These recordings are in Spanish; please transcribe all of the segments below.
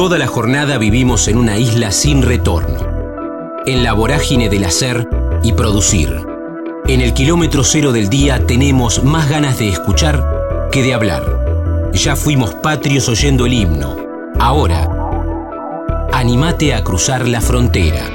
Toda la jornada vivimos en una isla sin retorno, en la vorágine del hacer y producir. En el kilómetro cero del día tenemos más ganas de escuchar que de hablar. Ya fuimos patrios oyendo el himno. Ahora, animate a cruzar la frontera.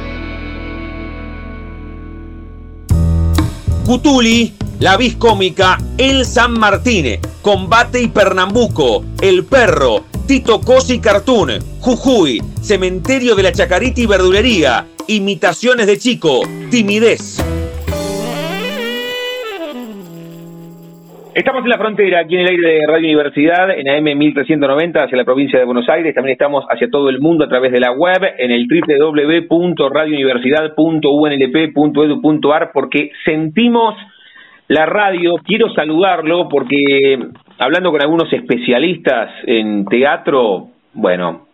Cutuli, la vis cómica El San Martínez, Combate y Pernambuco, El Perro, Tito Cosi Cartoon, Jujuy, Cementerio de la Chacarita y Verdulería, Imitaciones de Chico, Timidez. Estamos en la frontera, aquí en el aire de Radio Universidad, en AM 1390, hacia la provincia de Buenos Aires. También estamos hacia todo el mundo a través de la web, en el www.radiouniversidad.unlp.edu.ar, porque sentimos la radio. Quiero saludarlo porque hablando con algunos especialistas en teatro, bueno,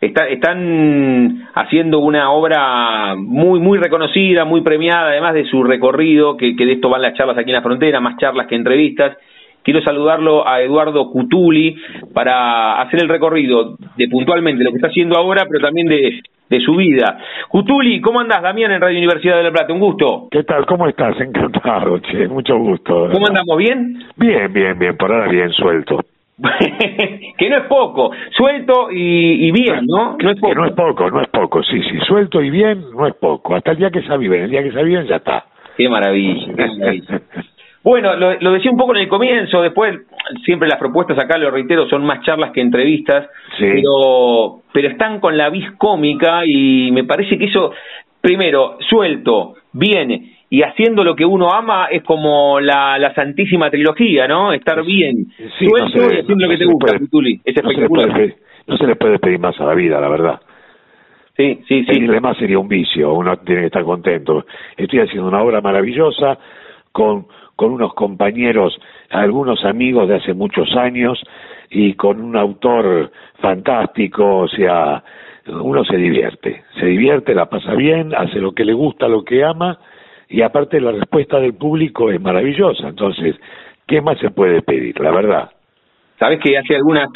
están haciendo una obra muy muy reconocida, muy premiada, además de su recorrido, que de esto van las charlas aquí en la frontera, más charlas que entrevistas. Quiero saludarlo a Eduardo Cutuli para hacer el recorrido de puntualmente lo que está haciendo ahora, pero también de, de su vida. Cutuli, ¿cómo andás, Damián, en Radio Universidad de La Plata? Un gusto. ¿Qué tal? ¿Cómo estás? Encantado, che, mucho gusto. ¿Cómo andamos? ¿Bien? Bien, bien, bien, por ahora bien, suelto. que no es poco, suelto y, bien, ¿no? No es poco. Que no es poco, no es poco, sí, sí, suelto y bien no es poco. Hasta el día que se viven, el día que se viven ya está. Qué maravilla, qué maravilla. Bueno, lo, decía un poco en el comienzo, después siempre las propuestas acá, lo reitero, son más charlas que entrevistas, pero, pero están con la vis cómica y me parece que eso, primero, suelto, bien y haciendo lo que uno ama es como la, la santísima trilogía, ¿no? Estar bien, suelto y haciendo lo que te gusta, Tuli. Es espectacular. no se le puede pedir más a la vida, la verdad. Sí, sí, sí. Pedirle más sería un vicio, uno tiene que estar contento. Estoy haciendo una obra maravillosa con con unos compañeros, algunos amigos de hace muchos años y con un autor fantástico, o sea, uno se divierte, se divierte, la pasa bien, hace lo que le gusta, lo que ama y aparte la respuesta del público es maravillosa, entonces, ¿qué más se puede pedir, la verdad? Sabes que hace algunas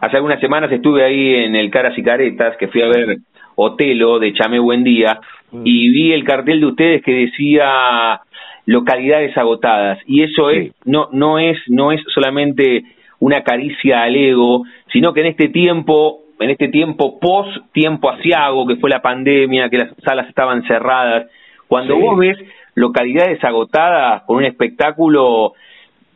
hace algunas semanas estuve ahí en el Caras y Caretas, que fui a ver Otelo de Chame Día mm. y vi el cartel de ustedes que decía localidades agotadas. Y eso es no no es no es solamente una caricia al ego sino que en este tiempo en este tiempo post tiempo asiago que fue la pandemia que las salas estaban cerradas cuando vos ves localidades agotadas con un espectáculo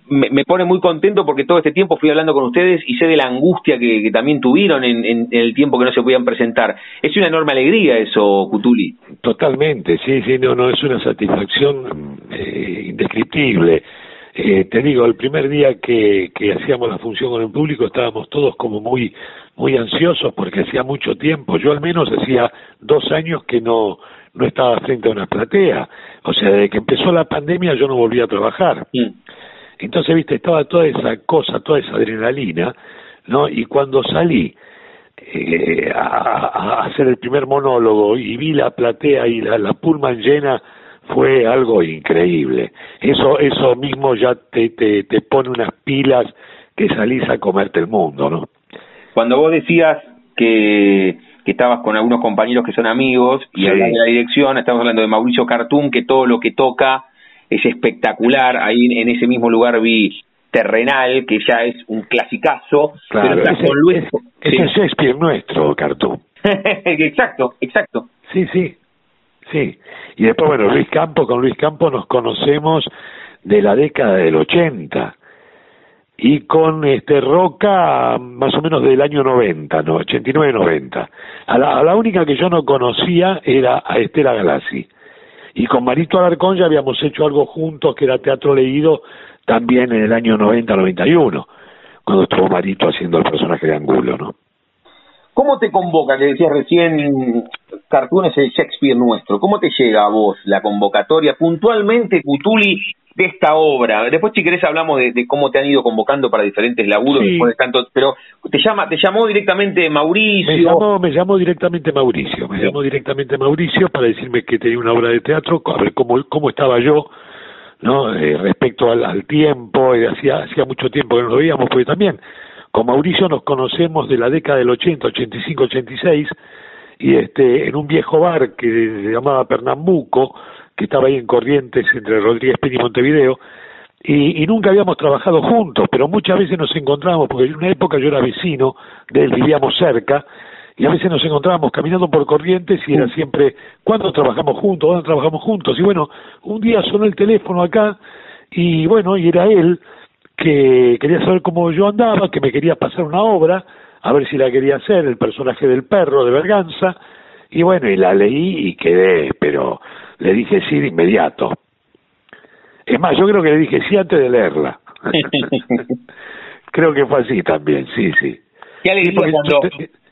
me, pone muy contento porque todo este tiempo fui hablando con ustedes y sé de la angustia que, también tuvieron en, el tiempo que no se podían presentar. Es una enorme alegría eso, Cutuli. Totalmente, sí, sí, no, no, es una satisfacción eh, indescriptible. Eh, te digo, el primer día que, que hacíamos la función con el público estábamos todos como muy muy ansiosos porque hacía mucho tiempo, yo al menos hacía dos años que no no estaba frente a una platea, o sea, desde que empezó la pandemia yo no volví a trabajar. Mm. Entonces, viste, estaba toda esa cosa, toda esa adrenalina, ¿no? Y cuando salí eh, a, hacer el primer monólogo y vi la platea y la, la Pullman llena, fue algo increíble. Eso, eso mismo ya te, te, te pone unas pilas que salís a comerte el mundo, ¿no? Cuando vos decías que, que estabas con algunos compañeros que son amigos y de la dirección, estamos hablando de Mauricio Cartún, que todo lo que toca es espectacular. Ahí en ese mismo lugar vi Terrenal, que ya es un clasicazo. Claro, pero con Luis. Ese es Shakespeare nuestro, Cartú. exacto, exacto. Sí, sí, sí. Y después, bueno, Luis Campo, con Luis Campo nos conocemos de la década del 80 y con este Roca más o menos del año 90, ¿no? 89-90. A la, a la única que yo no conocía era a Estela Galassi. Y con Marito Alarcón ya habíamos hecho algo juntos, que era teatro leído, también en el año 90-91, cuando estuvo Marito haciendo el personaje de Angulo, ¿no? ¿Cómo te convoca, que decías recién, Cartoon el Shakespeare nuestro? ¿Cómo te llega a vos la convocatoria? Puntualmente, Cutuli, de esta obra. Después, si querés, hablamos de, cómo te han ido convocando para diferentes laburos, tanto, pero te llama, te llamó directamente Mauricio. Me llamó, me llamó directamente Mauricio, me llamó directamente Mauricio para decirme que tenía una obra de teatro, a ver cómo, cómo estaba yo, ¿no? Eh, respecto al, al tiempo, hacía, hacía mucho tiempo que no lo veíamos, porque también con Mauricio nos conocemos de la década del 80, 85, 86, y este, en un viejo bar que se llamaba Pernambuco, que estaba ahí en Corrientes entre Rodríguez Peña y Montevideo, y, y, nunca habíamos trabajado juntos, pero muchas veces nos encontrábamos, porque en una época yo era vecino de él, vivíamos cerca, y a veces nos encontrábamos caminando por Corrientes y era siempre, ¿cuándo trabajamos juntos? ¿Cuándo trabajamos juntos? Y bueno, un día sonó el teléfono acá y bueno, y era él que quería saber cómo yo andaba, que me quería pasar una obra, a ver si la quería hacer, el personaje del perro de Berganza, y bueno, y la leí y quedé, pero le dije sí de inmediato. Es más, yo creo que le dije sí antes de leerla. creo que fue así también, sí, sí. ¿Qué alegría cuando...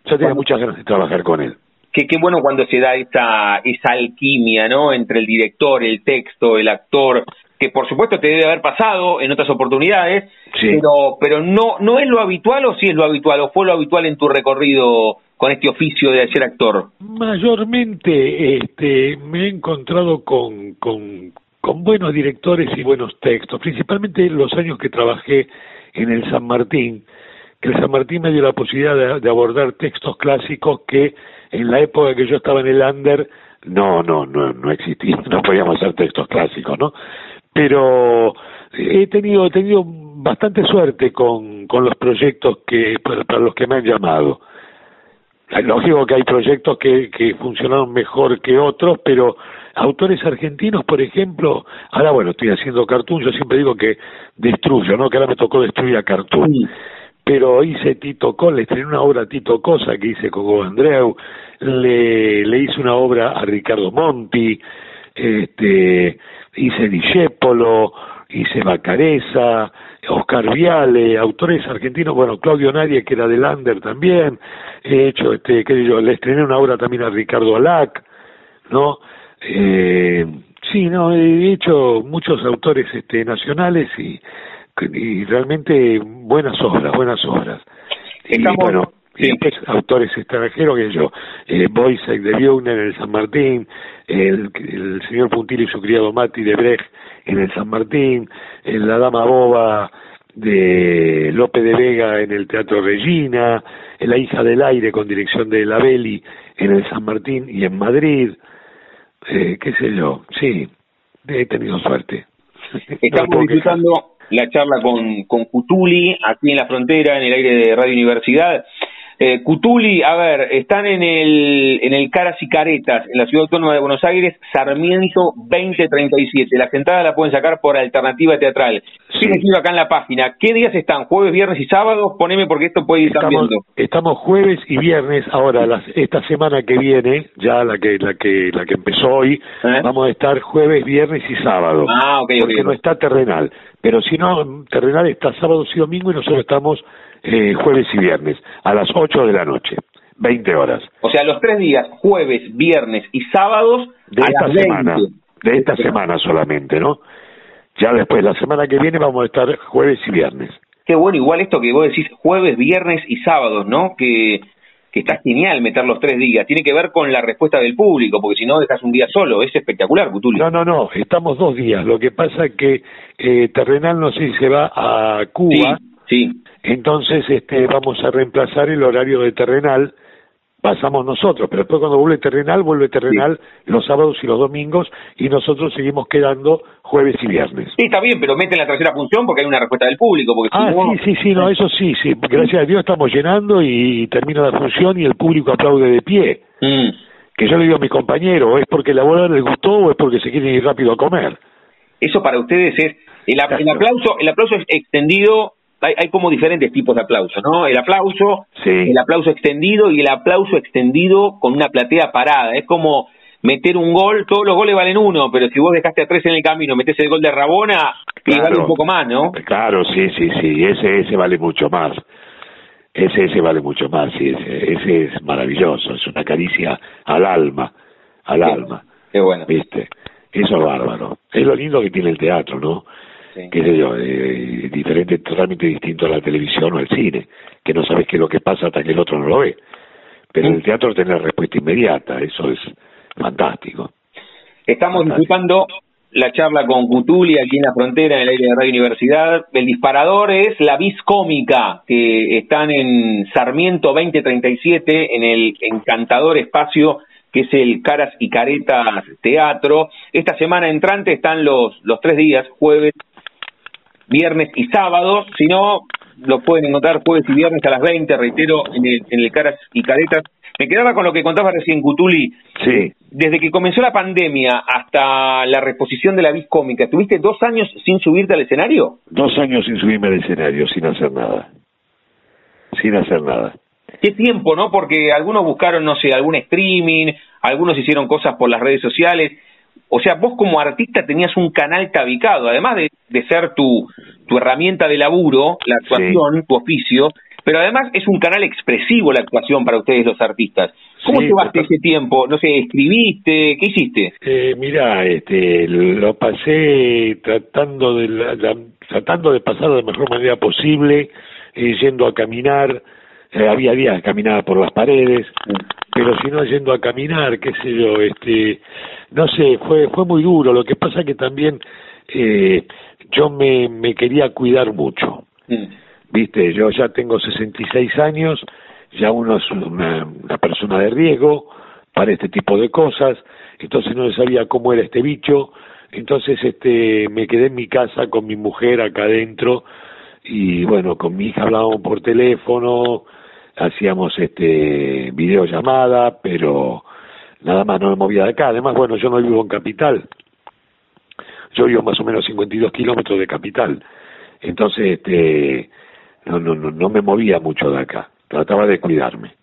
Yo tenía muchas ganas de trabajar con él. Qué, qué bueno cuando se da esa, esa alquimia, ¿no? Entre el director, el texto, el actor, que por supuesto te debe haber pasado en otras oportunidades, pero, pero no, no es lo habitual o sí es lo habitual, o fue lo habitual en tu recorrido con este oficio de ser actor. Mayormente este, me he encontrado con, con, con buenos directores y buenos textos, principalmente los años que trabajé en el San Martín, que el San Martín me dio la posibilidad de, abordar textos clásicos que en la época que yo estaba en el under no, no, no, no existían, no podíamos hacer textos clásicos, ¿no? Pero he tenido, he tenido bastante suerte con, con los proyectos que, para, los que me han llamado. Lógico que hay proyectos que, que funcionaron mejor que otros, pero autores argentinos, por ejemplo, ahora bueno, estoy haciendo cartoon, yo siempre digo que destruyo, ¿no? Que ahora me tocó destruir a cartoon pero hice Tito Cosa, le estrené una obra a Tito Cosa que hice con Hugo Andreu, le, le hice una obra a Ricardo Monti, este, hice Discepolo, hice Bacareza, Oscar Viale, autores argentinos, bueno, Claudio Nadie, que era de Lander también, he hecho, este, qué yo, le estrené una obra también a Ricardo Alac, ¿no? Eh, sí, no, he hecho muchos autores este, nacionales y y realmente buenas obras, buenas obras. Y bueno, y autores extranjeros que yo, eh, Boisek de Biuner en el San Martín, el, el señor Puntillo y su criado Mati de Brecht en el San Martín, en La Dama Boba de Lope de Vega en el Teatro Regina, La hija del aire con dirección de La Belli en el San Martín y en Madrid, eh, qué sé yo, sí, he tenido suerte. Estamos disfrutando la charla con, con Cutuli, aquí en la frontera, en el aire de Radio Universidad. Eh, Cutuli, a ver, están en el, en el Caras y Caretas, en la Ciudad Autónoma de Buenos Aires, Sarmiento 2037. La sentada la pueden sacar por alternativa teatral. Sí. acá en la página. ¿Qué días están? ¿Jueves, viernes y sábados? Poneme porque esto puede ir estamos, cambiando. Estamos jueves y viernes. Ahora, las, esta semana que viene, ya la que la que la que empezó hoy, ¿Eh? vamos a estar jueves, viernes y sábado. Ah, ok, Porque no está terrenal. Pero si no, terrenal está sábado y domingo y nosotros estamos eh, jueves y viernes, a las 8 de la noche, 20 horas. O sea, los tres días, jueves, viernes y sábados de esta semana, de esta semana solamente, ¿no? Ya después, la semana que viene vamos a estar jueves y viernes. Qué bueno, igual esto que vos decís jueves, viernes y sábados, ¿no? Que, que está genial meter los tres días. Tiene que ver con la respuesta del público, porque si no dejas un día solo. Es espectacular, Cutulio. No, no, no, estamos dos días. Lo que pasa es que eh, Terrenal no sé si se va a Cuba. Sí. Entonces este, vamos a reemplazar el horario de terrenal, pasamos nosotros, pero después cuando vuelve terrenal, vuelve terrenal los sábados y los domingos y nosotros seguimos quedando jueves y viernes. Sí, está bien, pero meten la tercera función porque hay una respuesta del público. Porque ah, sí, sí, sí, no, eso sí, sí, gracias a Dios estamos llenando y termina la función y el público aplaude de pie. Mm. Que yo le digo a mi compañero, ¿es porque la bola les gustó o es porque se quieren ir rápido a comer? Eso para ustedes es, el, el aplauso, el aplauso es extendido hay, como diferentes tipos de aplauso, ¿no? El aplauso, el aplauso extendido y el aplauso extendido con una platea parada. Es como meter un gol, todos los goles valen uno, pero si vos dejaste a tres en el camino, metes el gol de Rabona, vale un poco más, ¿no? Claro, sí, sí, sí, ese, ese vale mucho más. Ese, ese vale mucho más, sí, ese, ese es maravilloso, es una caricia al alma, al alma. Qué bueno. ¿Viste? Eso es bárbaro. Es lo lindo que tiene el teatro, ¿no? Qué sé yo, eh, diferente, totalmente distinto a la televisión o al cine, que no sabes qué es lo que pasa hasta que el otro no lo ve. Pero en el teatro tenés respuesta inmediata, eso es fantástico. Estamos disfrutando la charla con Cutuli aquí en la frontera, en el aire de Radio Universidad. El disparador es la vis cómica, que están en Sarmiento 2037, en el encantador espacio que es el Caras y Caretas Teatro. Esta semana entrante están los, los tres días, jueves, viernes y sábados. Si no, lo pueden encontrar jueves y viernes a las 20, reitero, en el, en el Caras y Caretas me quedaba con lo que contaba recién Cutuli. Sí. Desde que comenzó la pandemia hasta la reposición de la vis cómica, ¿tuviste dos años sin subirte al escenario? Dos años sin subirme al escenario, sin hacer nada. Sin hacer nada. Qué tiempo, ¿no? Porque algunos buscaron, no sé, algún streaming, algunos hicieron cosas por las redes sociales. O sea, vos como artista tenías un canal tabicado, además de, de ser tu, tu herramienta de laburo, la actuación, tu oficio, pero además es un canal expresivo la actuación para ustedes los artistas. ¿Cómo Sí, llevaste total- ese tiempo? No sé, escribiste, ¿qué hiciste? Eh, mira, este, lo pasé tratando de la- la- tratando de pasar de la mejor manera posible, eh, yendo a caminar. Eh, había días caminaba por las paredes, pero si no yendo a caminar, qué sé yo, este, no sé, fue fue muy duro. Lo que pasa que también eh, yo me, me quería cuidar mucho. Mm. Viste, yo ya tengo 66 años, ya uno es una, una persona de riesgo para este tipo de cosas, entonces no sabía cómo era este bicho, entonces este me quedé en mi casa con mi mujer acá adentro y bueno, con mi hija hablábamos por teléfono, hacíamos este videollamada, pero nada más no me movía de acá, además bueno, yo no vivo en capital, yo vivo más o menos 52 kilómetros de capital, entonces este no, no, no, no me movía mucho de acá, trataba de cuidarme.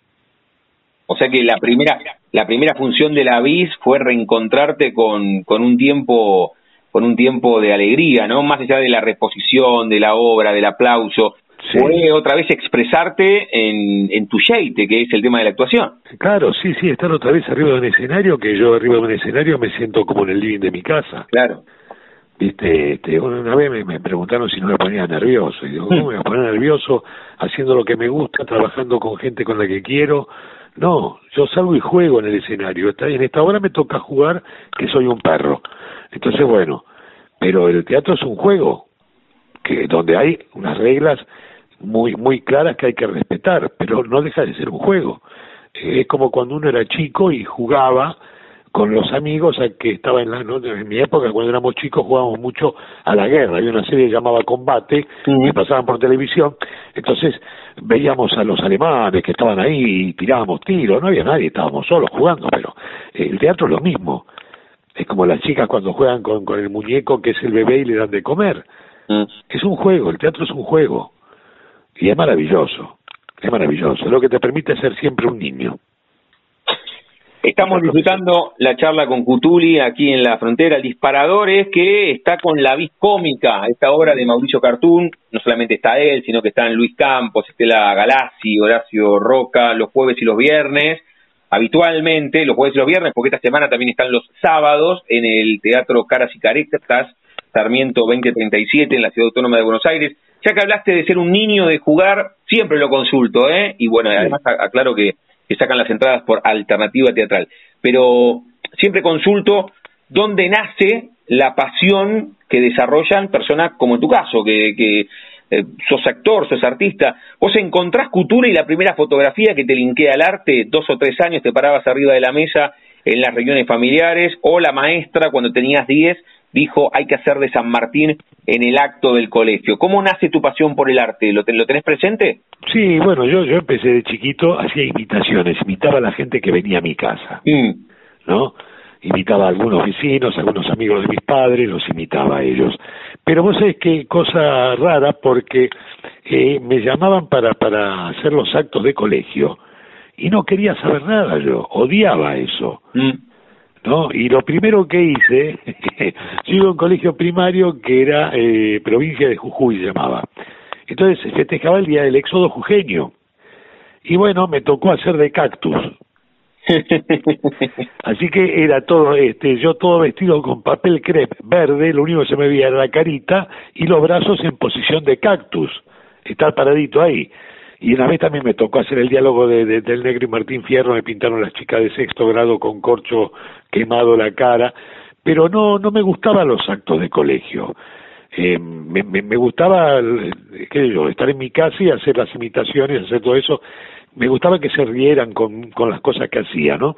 O sea que la primera, la primera función de la vis fue reencontrarte con, con un tiempo, con un tiempo de alegría, ¿no? Más allá de la reposición, de la obra, del aplauso, Sí. fue otra vez expresarte en, en tu yeite, que es el tema de la actuación. Claro, sí, sí, estar otra vez arriba de un escenario, que yo arriba de un escenario me siento como en el living de mi casa. Claro. Viste, este, una vez me, me preguntaron si no me ponía nervioso. Y digo, ¿cómo me voy a poner nervioso haciendo lo que me gusta, trabajando con gente con la que quiero? No, yo salgo y juego en el escenario. Está- En esta hora me toca jugar que soy un perro. Entonces, bueno, pero el teatro es un juego que donde hay unas reglas muy muy claras que hay que respetar, pero no deja de ser un juego. Eh, Es como cuando uno era chico y jugaba con los amigos a que estaba en la ¿no? en mi época cuando éramos chicos jugábamos mucho a la guerra había una serie llamada Combate Ujú. que pasaban por televisión entonces veíamos a los alemanes que estaban ahí y tirábamos tiros no había nadie estábamos solos jugando pero eh, el teatro es lo mismo es como las chicas cuando juegan con, con el muñeco que es el bebé y le dan de comer Mm. es un juego, el teatro es un juego. Y es maravilloso, es maravilloso. Lo que te permite ser siempre un niño. Estamos disfrutando la charla con Cutuli aquí en la frontera. El disparador es que está con la vis cómica, esta obra de Mauricio Cartún. No solamente está él, sino que están Luis Campos, Estela Galassi, Horacio Roca, los jueves y los viernes. Habitualmente, los jueves y los viernes, porque esta semana también están los sábados en el Teatro Caras y Caretas, Sarmiento 2037, en la Ciudad Autónoma de Buenos Aires. Ya que hablaste de ser un niño, de jugar, siempre lo consulto, ¿eh? Y bueno, además aclaro que que sacan las entradas por alternativa teatral. Pero siempre consulto dónde nace la pasión que desarrollan personas como en tu caso, que, que eh, sos actor, sos artista. Vos encontrás cultura y la primera fotografía que te linkea al arte, dos o tres años te parabas arriba de la mesa en las reuniones familiares, o la maestra cuando tenías diez dijo hay que hacer de San Martín en el acto del colegio. ¿Cómo nace tu pasión por el arte? ¿Lo, lo tenés presente? Sí, bueno, yo, yo empecé de chiquito, hacía imitaciones, imitaba a la gente que venía a mi casa, Mm. ¿no? Imitaba a algunos vecinos, a algunos amigos de mis padres, los imitaba a ellos. Pero vos sabés qué cosa rara, porque eh, me llamaban para, para hacer los actos de colegio y no quería saber nada yo, odiaba eso. Mm. ¿No? Y lo primero que hice, yo iba a un colegio primario que era eh, provincia de Jujuy, se llamaba. Entonces se festejaba el día del éxodo jujeño. Y bueno, me tocó hacer de cactus. Así que era todo, este, yo todo vestido con papel crepe verde, lo único que se me veía era la carita y los brazos en posición de cactus, estar paradito ahí. Y una vez también me tocó hacer el diálogo de, de- del negro y Martín Fierro, me pintaron las chicas de sexto grado con corcho quemado la cara, pero no, no me gustaban los actos de colegio. Eh, me, me, gustaba, qué yo, estar en mi casa y hacer las imitaciones, hacer todo eso. Me gustaba que se rieran con, con las cosas que hacía, ¿no?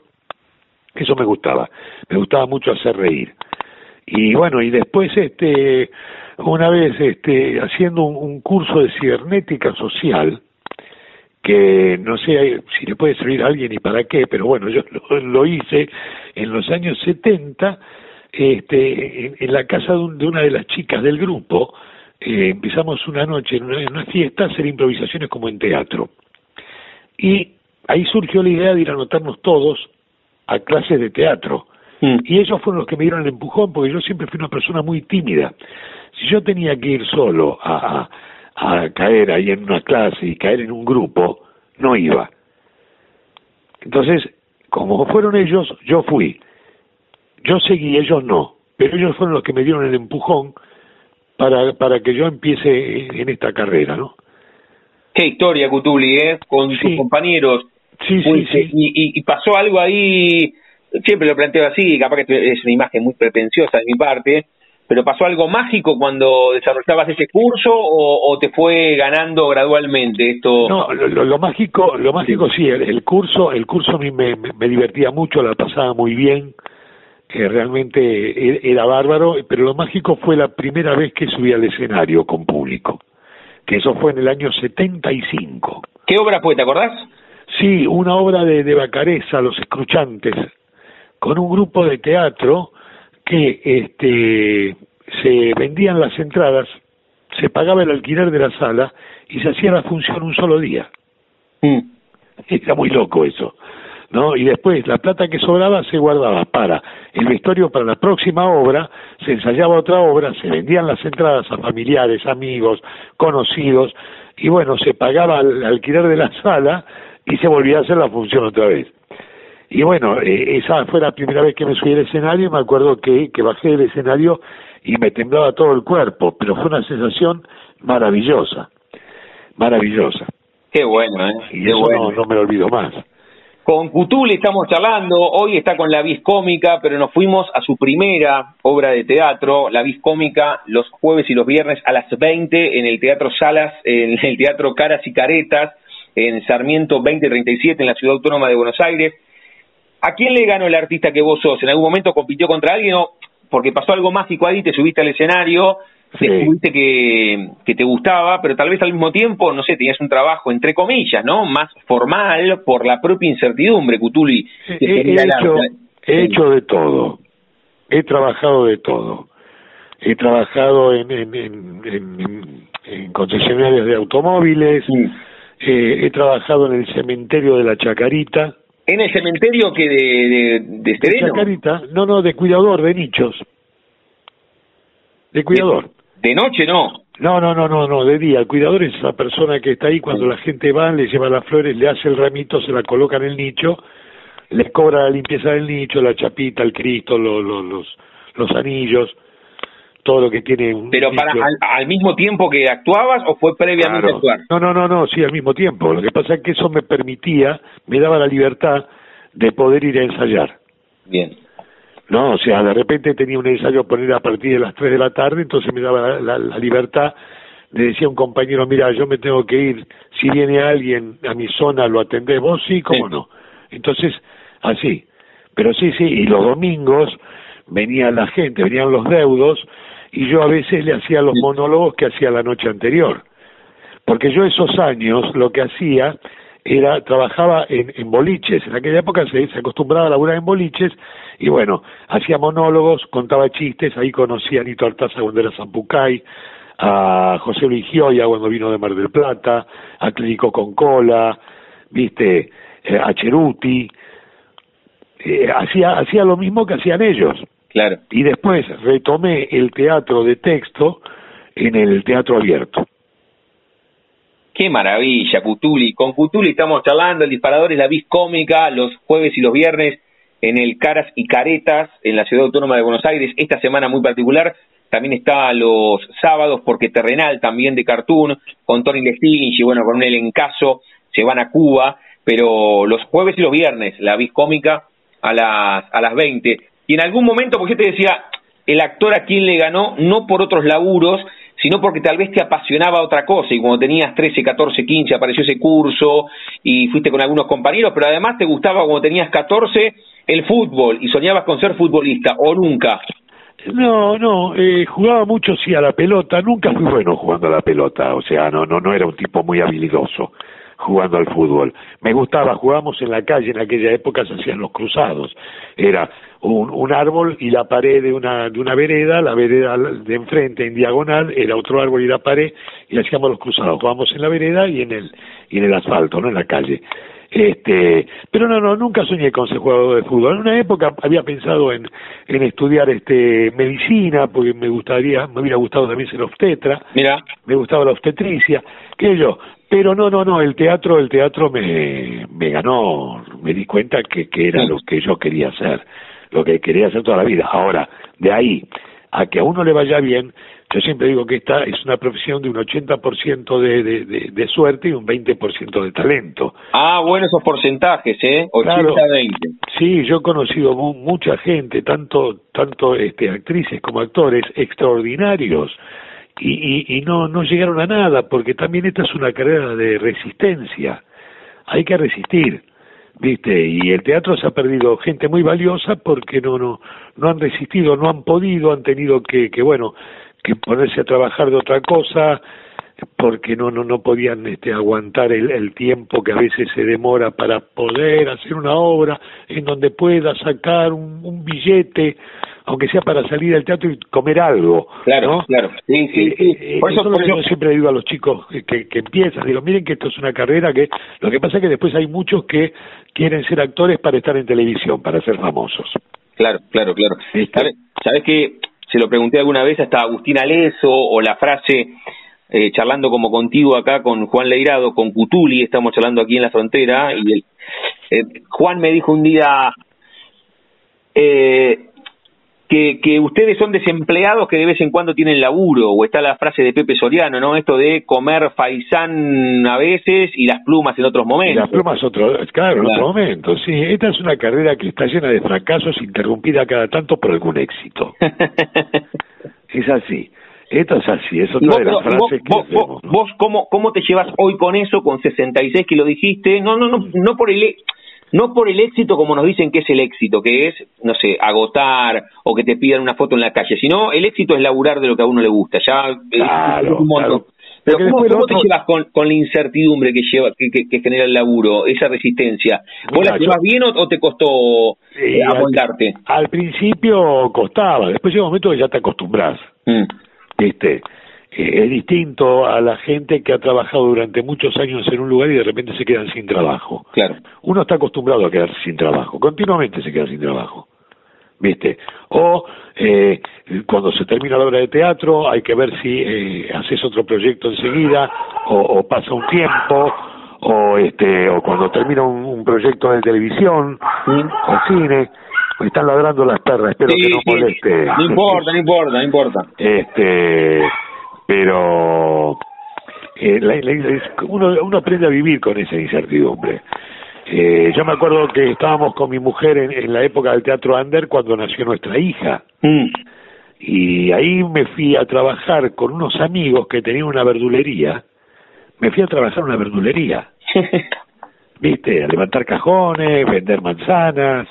Eso me gustaba. Me gustaba mucho hacer reír. Y bueno, y después, este, una vez, este, haciendo un, curso de cibernética social, que no sé si le puede servir a alguien y para qué, pero bueno, yo lo, hice en los años 70, este, en, la casa de, una de las chicas del grupo, eh, empezamos una noche en una, en una, fiesta a hacer improvisaciones como en teatro. Y ahí surgió la idea de ir a anotarnos todos a clases de teatro. Mm. Y ellos fueron los que me dieron el empujón, porque yo siempre fui una persona muy tímida. Si yo tenía que ir solo a, a, caer ahí en una clase y caer en un grupo, no iba. Entonces, como fueron ellos, yo fui. Yo seguí, ellos no. Pero ellos fueron los que me dieron el empujón para, para que yo empiece en esta carrera, ¿no? Qué historia, Cutuli, ¿eh? Con sus compañeros Sí, sí, sí. Y, y, pasó algo ahí, siempre lo planteo así, capaz que es una imagen muy pretenciosa de mi parte, pero pasó algo mágico cuando desarrollabas ese curso o, te fue ganando gradualmente esto no lo, mágico lo mágico sí, el, curso el curso a mí me, me, divertía mucho la pasaba muy bien que realmente e, era bárbaro pero lo mágico fue la primera vez que subí al escenario con público que eso fue en el año 75 ¿qué obra fue te acordás? Sí, una obra de, de Bacareza, Los Escruchantes, con un grupo de teatro que este, se vendían las entradas, se pagaba el alquiler de la sala y se hacía la función un solo día. Mm. Era muy loco eso. ¿no? Y después la plata que sobraba se guardaba para el vestuario para la próxima obra, se ensayaba otra obra, se vendían las entradas a familiares, amigos, conocidos, y bueno, se pagaba el alquiler de la sala y se volvía a hacer la función otra vez. Y bueno, eh, esa fue la primera vez que me subí al escenario y me acuerdo que, que bajé del escenario y me temblaba todo el cuerpo, pero fue una sensación maravillosa, maravillosa. Qué bueno, ¿eh? Y eso bueno. no, me lo olvido más. Con Cutuli estamos charlando, hoy está con la vis cómica, pero nos fuimos a su primera obra de teatro, la vis cómica, los jueves y los viernes a las 20 en el Teatro Salas, en el Teatro Caras y Caretas en Sarmiento 2037 en la Ciudad Autónoma de Buenos Aires. ¿A quién le ganó el artista que vos sos? ¿En algún momento compitió contra alguien o porque pasó algo mágico ahí, te subiste al escenario, te descubriste que, que te gustaba, pero tal vez al mismo tiempo, no sé, tenías un trabajo, entre comillas, ¿no? Más formal por la propia incertidumbre, Cutuli. he, hecho, he hecho de todo, he trabajado de todo. He trabajado en, en, en, en concesionarias de automóviles, eh, he trabajado en el cementerio de la Chacarita. ¿En el cementerio que de, de, de, Chacarita? No, no, de cuidador, de nichos. De cuidador. De, noche no. No, no, no, no, no, de día. El cuidador es esa persona que está ahí cuando la gente va, le lleva las flores, le hace el ramito, se la coloca en el nicho, le cobra la limpieza del nicho, la chapita, el Cristo, los, los, los anillos todo lo que tiene un pero para al, mismo tiempo que actuabas o fue previamente actuar no no no no sí al mismo tiempo. Lo que pasa es que eso me permitía me daba la libertad de poder ir a ensayar. Bien. No o sea de repente tenía un ensayo a poner a partir de las tres de la tarde entonces me daba la, libertad le decía a un compañero mira yo me tengo que ir. Si viene alguien a mi zona lo atendés. Vos sí cómo no entonces así. Pero sí sí y los domingos venía la gente venían los deudos y yo a veces le hacía los monólogos que hacía la noche anterior. Porque yo esos años lo que hacía era, trabajaba en, en boliches, en aquella época se, se, acostumbraba a laburar en boliches, y bueno, hacía monólogos, contaba chistes, ahí conocí a Nito Artaza cuando era Zampucay, a José Luis Gioia cuando vino de Mar del Plata, a Clínico con Cola, viste, eh, a Cheruti, eh, hacía, hacía lo mismo que hacían ellos. Claro. Y después retomé el teatro de texto en el teatro abierto. Qué maravilla, Cutuli. Con Cutuli estamos charlando, el disparador es la vis cómica, los jueves y los viernes en el Caras y Caretas, en la Ciudad Autónoma de Buenos Aires. Esta semana muy particular, también está los sábados, porque Terrenal, también de Cartoon, con Tony Lestigins y bueno, con un elencazo, se van a Cuba, pero los jueves y los viernes, la vis cómica a las, a las 20. Y en algún momento, porque yo te decía, el actor a quien le ganó, no por otros laburos, sino porque tal vez te apasionaba otra cosa. Y cuando tenías 13, 14, 15 apareció ese curso y fuiste con algunos compañeros, pero además te gustaba cuando tenías 14 el fútbol y soñabas con ser futbolista o nunca. No, no, eh, jugaba mucho sí a la pelota, nunca fui bueno jugando a la pelota, o sea, no, no, no era un tipo muy habilidoso jugando al fútbol. Me gustaba, jugábamos en la calle, en aquella época se hacían los cruzados. Era un, un árbol y la pared de una, de una vereda, la vereda de enfrente en diagonal, era otro árbol y la pared, y hacíamos los cruzados. Jugábamos en la vereda y en el, y en el asfalto, no en la calle. Este, pero no, no, nunca soñé con ser jugador de fútbol. En una época había pensado en, en estudiar este medicina, porque me gustaría, me hubiera gustado también ser obstetra. Mira. Me gustaba la obstetricia, que yo. Pero no, no, no, el teatro, el teatro me, me ganó, me di cuenta que, que era lo que yo quería hacer, lo que quería hacer toda la vida. Ahora, de ahí a que a uno le vaya bien, yo siempre digo que esta es una profesión de un 80% de, de, de, de suerte y un 20% de talento. Ah, bueno, esos porcentajes, ¿eh? 80-20. sí, yo he conocido mucha gente, tanto, tanto este, actrices como actores extraordinarios, y, y, y no, no llegaron a nada, porque también esta es una carrera de resistencia. Hay que resistir. ¿viste? Y el teatro se ha perdido gente muy valiosa porque no no no han resistido, no han podido, han tenido que que bueno, que ponerse a trabajar de otra cosa porque no no no podían este aguantar el, el tiempo que a veces se demora para poder hacer una obra en donde pueda sacar un, un billete aunque sea para salir al teatro y comer algo. Claro, ¿no? claro. Sí, sí, sí. Eh, eh, por eso, eso por yo siempre digo a los chicos que, que empiezan, digo, miren que esto es una carrera que lo que pasa es que después hay muchos que quieren ser actores para estar en televisión, para ser famosos. Claro, claro, claro. ¿Sabes, ¿Sabes que se lo pregunté alguna vez hasta Agustín Aleso o la frase eh, charlando como contigo acá con Juan Leirado, con Cutuli, estamos charlando aquí en la frontera y el, eh, Juan me dijo un día eh, que, que ustedes son desempleados que de vez en cuando tienen laburo, o está la frase de Pepe Soriano, ¿no? Esto de comer faisán a veces y las plumas en otros momentos. Y las plumas otro, claro, claro, en otros momentos, sí. Esta es una carrera que está llena de fracasos, interrumpida cada tanto por algún éxito. es así. Esto es así, es otra vos, de las frases vos, que vos, hacemos, ¿no? vos cómo, ¿cómo te llevas hoy con eso, con 66 que lo dijiste? No, no, no, no por el no por el éxito como nos dicen que es el éxito, que es, no sé, agotar o que te pidan una foto en la calle, sino el éxito es laburar de lo que a uno le gusta, ya claro, es un montón. Claro. Pero ¿cómo, cómo otro... te llevas con, con la incertidumbre que lleva que, que, que, genera el laburo, esa resistencia? ¿Vos Mira, la llevas yo... bien o, o, te costó eh, amoldarte? Al, al, principio costaba, después llega un momento que ya te acostumbras. Mm. ¿Viste? Es distinto a la gente que ha trabajado durante muchos años en un lugar y de repente se quedan sin trabajo. Claro. Uno está acostumbrado a quedarse sin trabajo, continuamente se queda sin trabajo. ¿Viste? O eh, cuando se termina la obra de teatro hay que ver si eh, haces otro proyecto enseguida o, o, pasa un tiempo o este o cuando termina un, un proyecto de televisión ¿Sí? o cine me están ladrando las perras espero sí, que no moleste no importa no importa no importa este pero eh, la, la, uno, uno aprende a vivir con esa incertidumbre. Eh, yo me acuerdo que estábamos con mi mujer en, en, la época del teatro Under cuando nació nuestra hija. Mm. Y ahí me fui a trabajar con unos amigos que tenían una verdulería. Me fui a trabajar en una verdulería. ¿Viste? A levantar cajones, vender manzanas.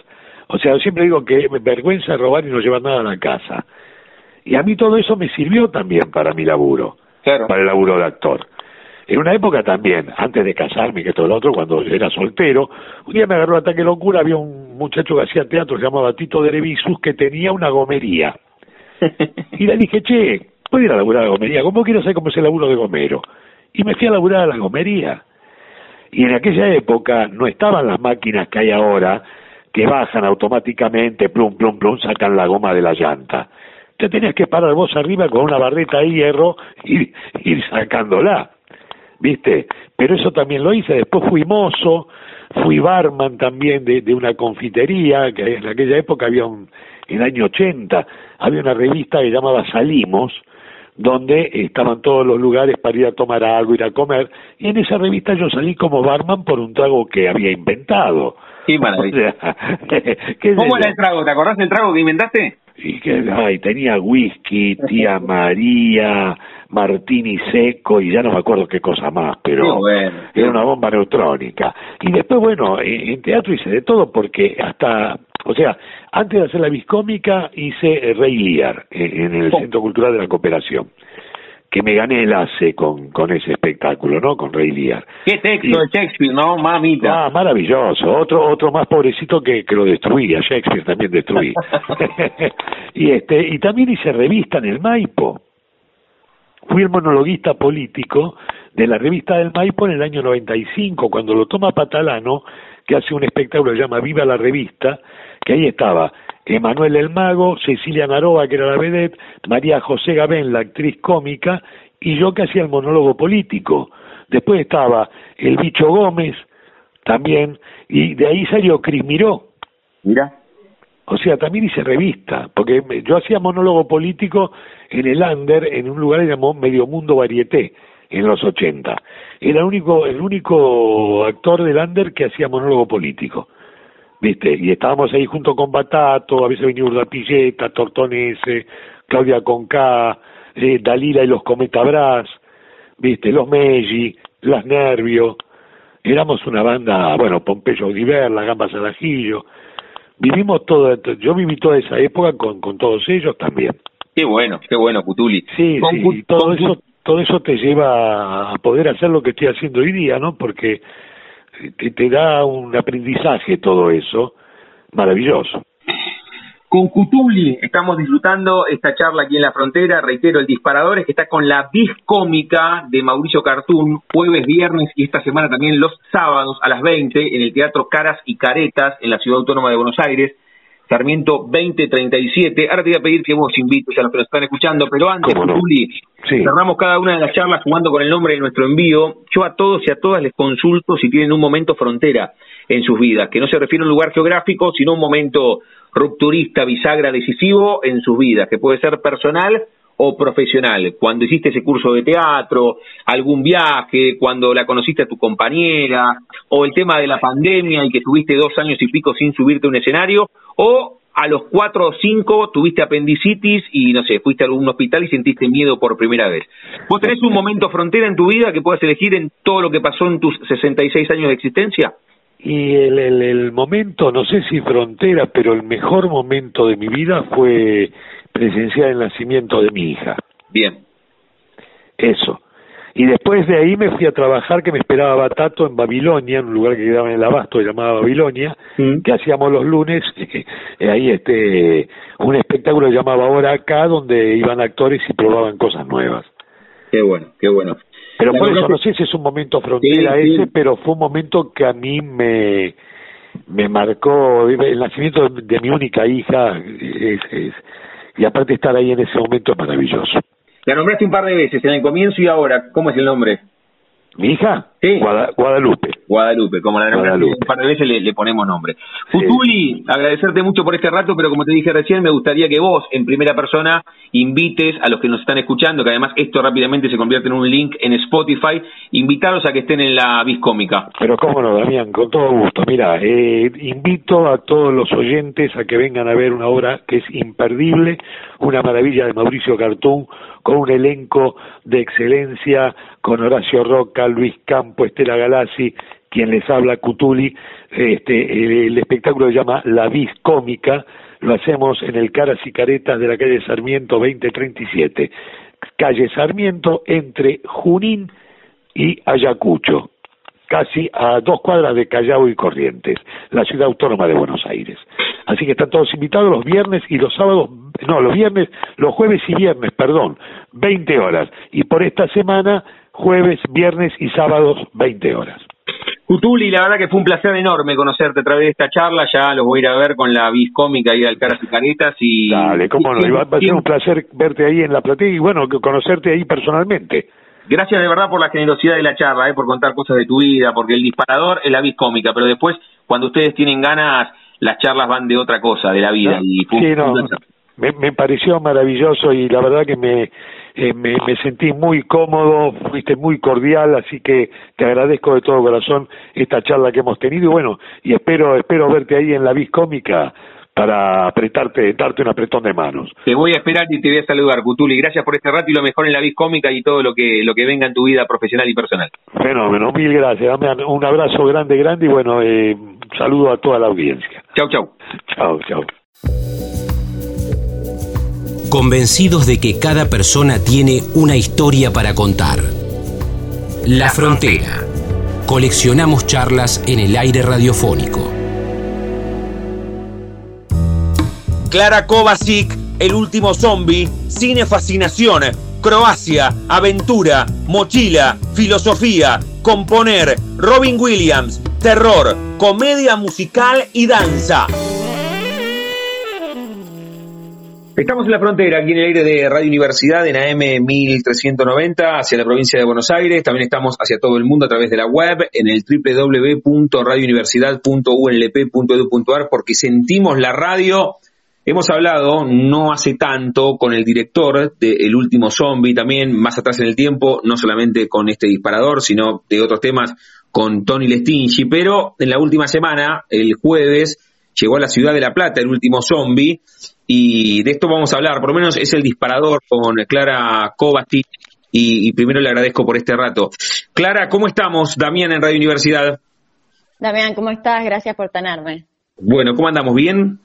O sea, yo siempre digo que vergüenza robar y no llevar nada a la casa. Y a mí todo eso me sirvió también para mi laburo, claro. para el laburo de actor. En una época también, antes de casarme, que todo lo otro, cuando era soltero, un día me agarró ataque de locura, había un muchacho que hacía teatro, se llamaba Tito de Revisus, que tenía una gomería. y le dije, che, ¿puedo ir a laburar a la gomería? ¿Cómo quiero saber cómo es el laburo de gomero? Y me fui a laburar a la gomería. Y en aquella época no estaban las máquinas que hay ahora, que bajan automáticamente, plum, plum, plum, sacan la goma de la llanta te tenías que parar vos arriba con una barreta de hierro y ir sacándola, ¿viste? Pero eso también lo hice, después fui mozo, fui barman también de, de una confitería, que en aquella época había un, en el año 80, había una revista que llamaba Salimos, donde estaban todos los lugares para ir a tomar algo, ir a comer, y en esa revista yo salí como barman por un trago que había inventado, Qué maravilla. ¿Cómo era el trago? ¿Te acordás del trago que inventaste? Y que, ay, tenía whisky, tía María, martini seco y ya no me acuerdo qué cosa más, pero era una bomba neutrónica. Y después, bueno, en, teatro hice de todo porque hasta, o sea, antes de hacer la viscómica hice Rey Lear en, el oh. Centro Cultural de la Cooperación que me gané el ACE con, con ese espectáculo, ¿no? Con Rey Lear. Qué texto de Shakespeare, ¿no? Mamita. Ah, maravilloso. Otro otro más pobrecito que, que lo destruía. Shakespeare también destruí. y este y también hice revista en el Maipo. Fui el monologuista político de la revista del Maipo en el año 95, cuando lo toma Patalano, que hace un espectáculo que se llama Viva la Revista, que ahí estaba Emanuel el Mago, Cecilia Naroa, que era la vedette, María José Gabén, la actriz cómica, y yo que hacía el monólogo político. Después estaba el Bicho Gómez, también, y de ahí salió Cris Miró. Mira. O sea, también hice revista, porque yo hacía monólogo político en el Under, en un lugar que llamó Medio Mundo Varieté, en los 80. Era el único, el único actor del Under que hacía monólogo político. ¿Viste? Y estábamos ahí junto con Batato, a veces venía Urda Pilleta, Tortonese, Claudia Conca, eh, Dalila y los Cometabras, ¿viste? Los Meggi, Las Nervio, éramos una banda, bueno, Pompeyo Diver, Las Gambas al Ajillo, vivimos todo, yo viví toda esa época con, con todos ellos también. Qué bueno, qué bueno, Cutuli. Sí, sí, todo eso, todo eso te lleva a poder hacer lo que estoy haciendo hoy día, ¿no? Porque te, da un aprendizaje todo eso maravilloso. Con Cutuli estamos disfrutando esta charla aquí en la frontera. Reitero, el disparador es que está con la cómica de Mauricio Cartún, jueves, viernes y esta semana también los sábados a las 20 en el Teatro Caras y Caretas en la Ciudad Autónoma de Buenos Aires. Sarmiento 2037. Ahora te voy a pedir que vos invites a los que nos están escuchando, pero antes, Juli, cerramos cada una de las charlas jugando con el nombre de nuestro envío. Yo a todos y a todas les consulto si tienen un momento frontera en sus vidas, que no se refiere a un lugar geográfico, sino un momento rupturista, bisagra, decisivo en sus vidas, que puede ser personal o profesional, cuando hiciste ese curso de teatro, algún viaje, cuando la conociste a tu compañera, o el tema de la pandemia y que tuviste dos años y pico sin subirte a un escenario, o a los cuatro o cinco tuviste apendicitis y no sé, fuiste a algún hospital y sentiste miedo por primera vez. ¿Vos tenés un momento frontera en tu vida que puedas elegir en todo lo que pasó en tus 66 años de existencia? Y el, el, el momento, no sé si frontera, pero el mejor momento de mi vida fue presenciar el nacimiento de mi hija. Bien. Eso. Y después de ahí me fui a trabajar, que me esperaba Batato en Babilonia, en un lugar que quedaba en el Abasto, llamado Babilonia, mm. que hacíamos los lunes, eh, ahí este, un espectáculo llamaba Ahora Acá, donde iban actores y probaban cosas nuevas. Qué bueno, qué bueno. Pero por eso, no sé si es un momento frontera ese, pero fue un momento que a mí me, me marcó, el nacimiento de, mi única hija es, es y aparte estar ahí en ese momento es maravilloso. La nombraste un par de veces, en el comienzo y ahora. ¿Cómo es el nombre? ¿Mi hija? Sí. Guadalupe. Guadalupe, como la nombraste un par de veces le, ponemos nombre. Futuli, agradecerte mucho por este rato, pero como te dije recién, me gustaría que vos, en primera persona, invites a los que nos están escuchando, que además esto rápidamente se convierte en un link en Spotify, invitarlos a que estén en la Biscómica. Pero cómo no, Damián, con todo gusto. Mira, eh, invito a todos los oyentes a que vengan a ver una obra que es imperdible, una maravilla de Mauricio Cartún, con un elenco de excelencia, con Horacio Roca, Luis Campo, Estela Galassi, quien les habla, Cutuli. Este, el, espectáculo se llama La Vis Cómica, lo hacemos en el Caras y Caretas de la calle Sarmiento 2037. Calle Sarmiento entre Junín y Ayacucho casi a dos cuadras de Callao y Corrientes, la ciudad autónoma de Buenos Aires. Así que están todos invitados los viernes y los sábados, no, los viernes, los jueves y viernes, perdón, 20 horas. Y por esta semana, jueves, viernes y sábados, 20 horas. Cutuli, la verdad que fue un placer enorme conocerte a través de esta charla, ya los voy a ir a ver con la Viscómica y Alcaraz y Caretas y... Dale, cómo no, va, a ser un placer verte ahí en la platea y bueno, conocerte ahí personalmente. Gracias de verdad por la generosidad de la charla, eh, por contar cosas de tu vida, porque el disparador es la vis cómica, pero después, cuando ustedes tienen ganas, las charlas van de otra cosa, de la vida. y sí, no, me, me, pareció maravilloso y la verdad que me, eh, me, me, sentí muy cómodo, fuiste muy cordial, así que te agradezco de todo corazón esta charla que hemos tenido y bueno, y espero, espero verte ahí en la vis cómica para apretarte, darte un apretón de manos. Te voy a esperar y te voy a saludar, Cutuli. Gracias por este rato y lo mejor en la vis cómica y todo lo que, lo que venga en tu vida profesional y personal. Fenómeno, mil gracias. Dame un abrazo grande, grande y bueno, eh, saludo a toda la audiencia. Chau, chau. Chau, chau. Convencidos de que cada persona tiene una historia para contar. La Frontera. Coleccionamos charlas en el aire radiofónico. Clara Kovacic, El último zombie, Cine Fascinación, Croacia, Aventura, Mochila, Filosofía, Componer, Robin Williams, Terror, Comedia musical y danza. Estamos en la frontera, aquí en el aire de Radio Universidad, en AM 1390, hacia la provincia de Buenos Aires. También estamos hacia todo el mundo a través de la web, en el www.radiouniversidad.unlp.edu.ar, porque sentimos la radio Hemos hablado no hace tanto con el director de El último zombie, también más atrás en el tiempo, no solamente con este disparador, sino de otros temas con Tony Lestingi, pero en la última semana, el jueves, llegó a la ciudad de La Plata el último zombie, y de esto vamos a hablar, por lo menos es el disparador con Clara Kovacic, y, y primero le agradezco por este rato. Clara, ¿cómo estamos? Damián en Radio Universidad. Damián, ¿cómo estás? Gracias por tenerme. Bueno, ¿cómo andamos? ¿Bien?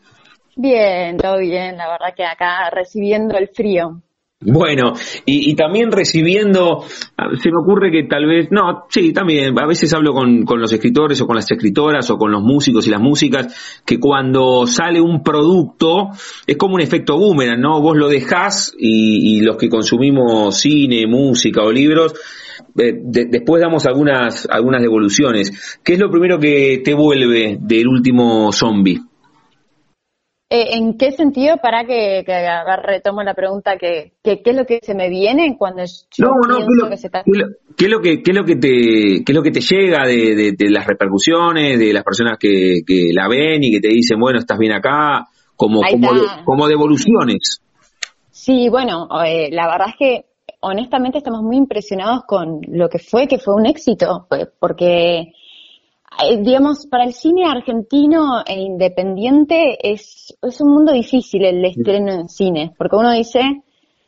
Bien, todo bien, la verdad que acá recibiendo el frío. Bueno, y, también recibiendo, ah, se me ocurre que tal vez, no, sí, también, a veces hablo con, con, los escritores o con las escritoras o con los músicos y las músicas, que cuando sale un producto es como un efecto boomerang, ¿no? Vos lo dejás y, y los que consumimos cine, música o libros, eh, de, después damos algunas, algunas devoluciones. ¿Qué es lo primero que te vuelve del último zombie? Eh, ¿En qué sentido? Para que, que retomo la pregunta, que, que, ¿qué es lo que se me viene cuando yo no, no, ¿qué, lo, que se está... ¿qué, es lo que, qué es lo que te qué es lo que te llega de, de, de las repercusiones, de las personas que, que, la ven y que te dicen, bueno, estás bien acá, como, como, como, devoluciones? Sí, bueno, eh, la verdad es que honestamente estamos muy impresionados con lo que fue, que fue un éxito, porque eh, digamos, para el cine argentino e independiente es, es un mundo difícil el estreno en cine, porque uno dice,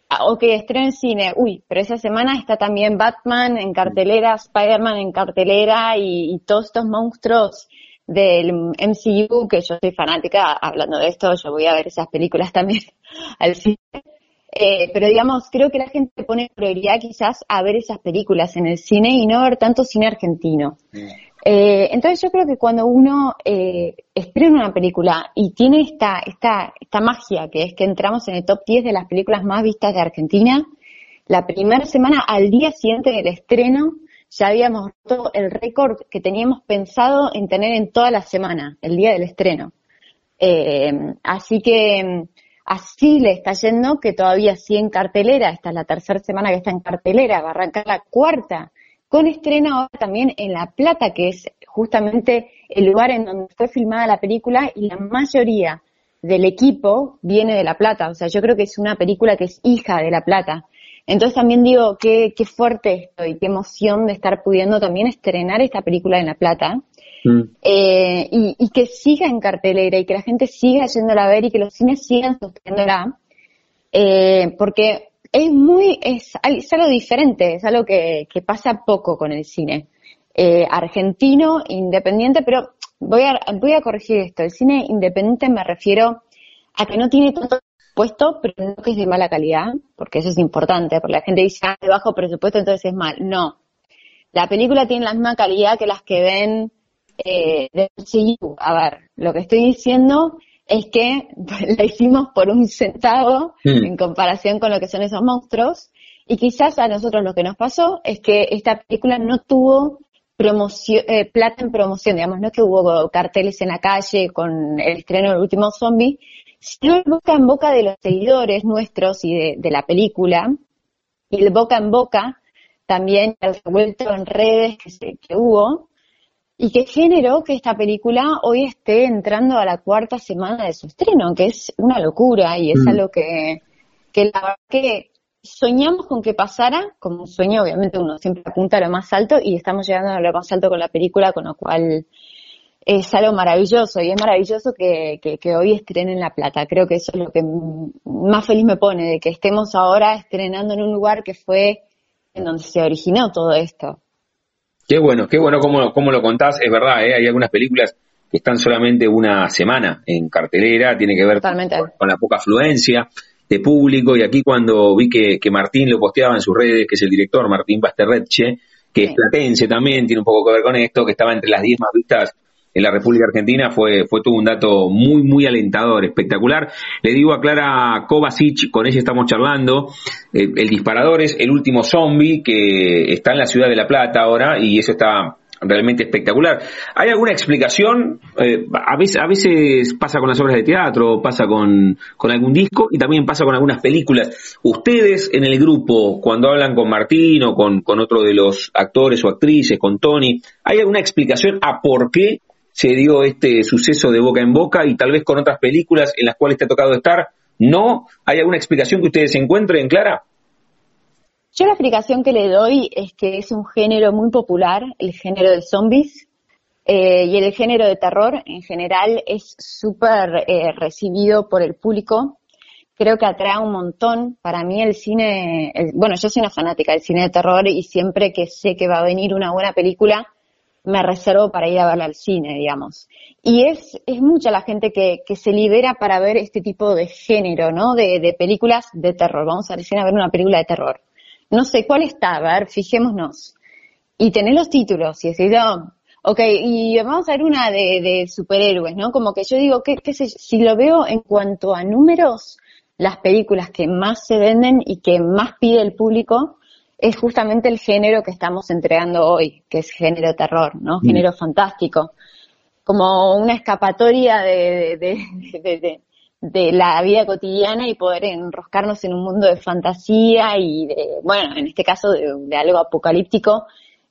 ah, ok, estreno en cine, uy, pero esa semana está también Batman en cartelera, Spider-Man en cartelera y, todos estos monstruos del MCU, que yo soy fanática, hablando de esto, yo voy a ver esas películas también al cine. Eh, pero digamos, creo que la gente pone prioridad quizás a ver esas películas en el cine y no ver tanto cine argentino. Eh, entonces yo creo que cuando uno eh, estrena una película y tiene esta, esta, esta magia que es que entramos en el top 10 de las películas más vistas de Argentina, la primera semana al día siguiente del estreno ya habíamos roto el récord que teníamos pensado en tener en toda la semana, el día del estreno. Eh, así que así le está yendo que todavía sí en cartelera, esta es la tercera semana que está en cartelera, va a arrancar la cuarta con estreno ahora también en La Plata, que es justamente el lugar en donde fue filmada la película y la mayoría del equipo viene de La Plata. O sea, yo creo que es una película que es hija de La Plata. Entonces también digo, qué, qué fuerte estoy, qué emoción de estar pudiendo también estrenar esta película en La Plata. Mm. Eh, y, y, que siga en cartelera y que la gente siga yéndola a ver y que los cines sigan sosteniéndola. Eh, porque es muy, es, es algo diferente, es algo que, que pasa poco con el cine. Eh, argentino, independiente, pero voy a, voy a corregir esto. El cine independiente me refiero a que no tiene tanto presupuesto, pero no que es de mala calidad, porque eso es importante, porque la gente dice, ah, de bajo presupuesto, entonces es mal. No. La película tiene la misma calidad que las que ven eh, de MCU. A ver, lo que estoy diciendo es que la hicimos por un centavo mm. en comparación con lo que son esos monstruos. Y quizás a nosotros lo que nos pasó es que esta película no tuvo promoción, eh, plata en promoción, digamos, no es que hubo carteles en la calle con el estreno del último zombie, sino el boca en boca de los seguidores nuestros y de, de la película, y el boca en boca también el revuelto en redes que, se, que hubo, y que generó que esta película hoy esté entrando a la cuarta semana de su estreno, que es una locura y es mm. algo que, que la verdad que soñamos con que pasara, como un sueño, obviamente uno siempre apunta a lo más alto y estamos llegando a lo más alto con la película, con lo cual es algo maravilloso y es maravilloso que, que, hoy estrenen La Plata. Creo que eso es lo que más feliz me pone, de que estemos ahora estrenando en un lugar que fue en donde se originó todo esto. Qué bueno, qué bueno cómo, cómo lo contás, es verdad, ¿eh? hay algunas películas que están solamente una semana en cartelera, tiene que ver con, la poca afluencia de público. Y aquí cuando vi que, que, Martín lo posteaba en sus redes, que es el director Martín Basterreche, que es platense también, tiene un poco que ver con esto, que estaba entre las 10 más vistas en la República Argentina fue, fue todo un dato muy, muy alentador, espectacular. Le digo a Clara Kovacic, con ella estamos charlando, eh, el disparador es el último zombie que está en la ciudad de La Plata ahora y eso está realmente espectacular. ¿Hay alguna explicación? Eh, a, veces, a veces pasa con las obras de teatro, pasa con, con algún disco y también pasa con algunas películas. Ustedes en el grupo, cuando hablan con Martín o con, con otro de los actores o actrices, con Tony, ¿hay alguna explicación a por qué se dio este suceso de boca en boca y tal vez con otras películas en las cuales te ha tocado estar, ¿no? ¿Hay alguna explicación que ustedes encuentren, Clara? Yo la explicación que le doy es que es un género muy popular, el género de zombies, eh, y el género de terror en general es súper eh, recibido por el público. Creo que atrae un montón. Para mí el cine, bueno, yo soy una fanática del cine de terror y siempre que sé que va a venir una buena película, me reservo para ir a verla al cine, digamos. Y es, es mucha la gente que, que se libera para ver este tipo de género, ¿no? De, películas de terror. Vamos a decir a ver una película de terror. No sé cuál está, a ver, fijémonos. Y tener los títulos y decir, oh, ok, y vamos a ver una de, de superhéroes, ¿no? Como que yo digo, ¿qué, qué sé, si lo veo en cuanto a números, las películas que más se venden y que más pide el público es justamente el género que estamos entregando hoy, que es género terror, ¿no? Mm. Género fantástico. Como una escapatoria de, de, de, la vida cotidiana y poder enroscarnos en un mundo de fantasía y de, bueno, en este caso de, algo apocalíptico,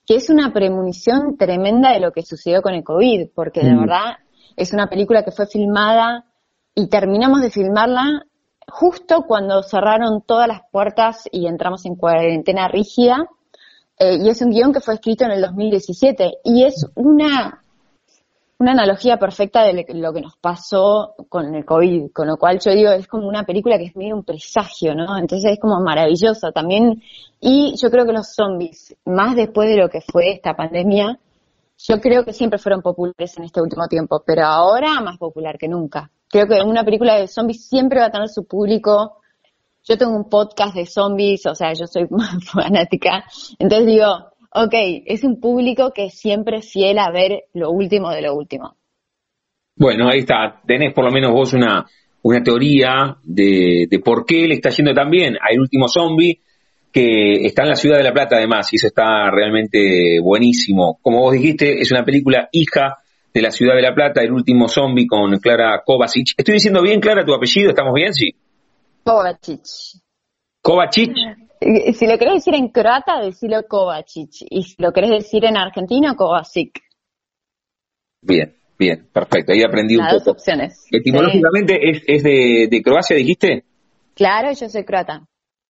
que es una premonición tremenda de lo que sucedió con el COVID, porque de mm. verdad es una película que fue filmada y terminamos de filmarla justo cuando cerraron todas las puertas y entramos en cuarentena rígida. Eh, y es un guion que fue escrito en el 2017 y es una, una analogía perfecta de lo que nos pasó con el COVID, con lo cual yo digo, es como una película que es medio un presagio, ¿no? Entonces es como maravillosa también. Y yo creo que los zombies, más después de lo que fue esta pandemia, yo creo que siempre fueron populares en este último tiempo, pero ahora más popular que nunca creo que una película de zombies siempre va a tener su público. Yo tengo un podcast de zombies, o sea, yo soy fanática. Entonces digo, ok, es un público que siempre es fiel a ver lo último de lo último. Bueno, ahí está. Tenés por lo menos vos una, una teoría de, de por qué le está yendo tan bien al último zombie que está en la ciudad de La Plata además, y eso está realmente buenísimo. Como vos dijiste, es una película hija de la ciudad de La Plata, El último zombie con Clara Kovacic. ¿Estoy diciendo bien, Clara, tu apellido? ¿Estamos bien? Sí. Kovacic. Kovacic. Eh, si lo querés decir en croata, decilo Kovacic. Y si lo querés decir en argentino, Kovacic. Bien, bien, perfecto. Ahí aprendí un poco. dos opciones. Etimológicamente es, es de, de Croacia, dijiste. Claro, yo soy croata.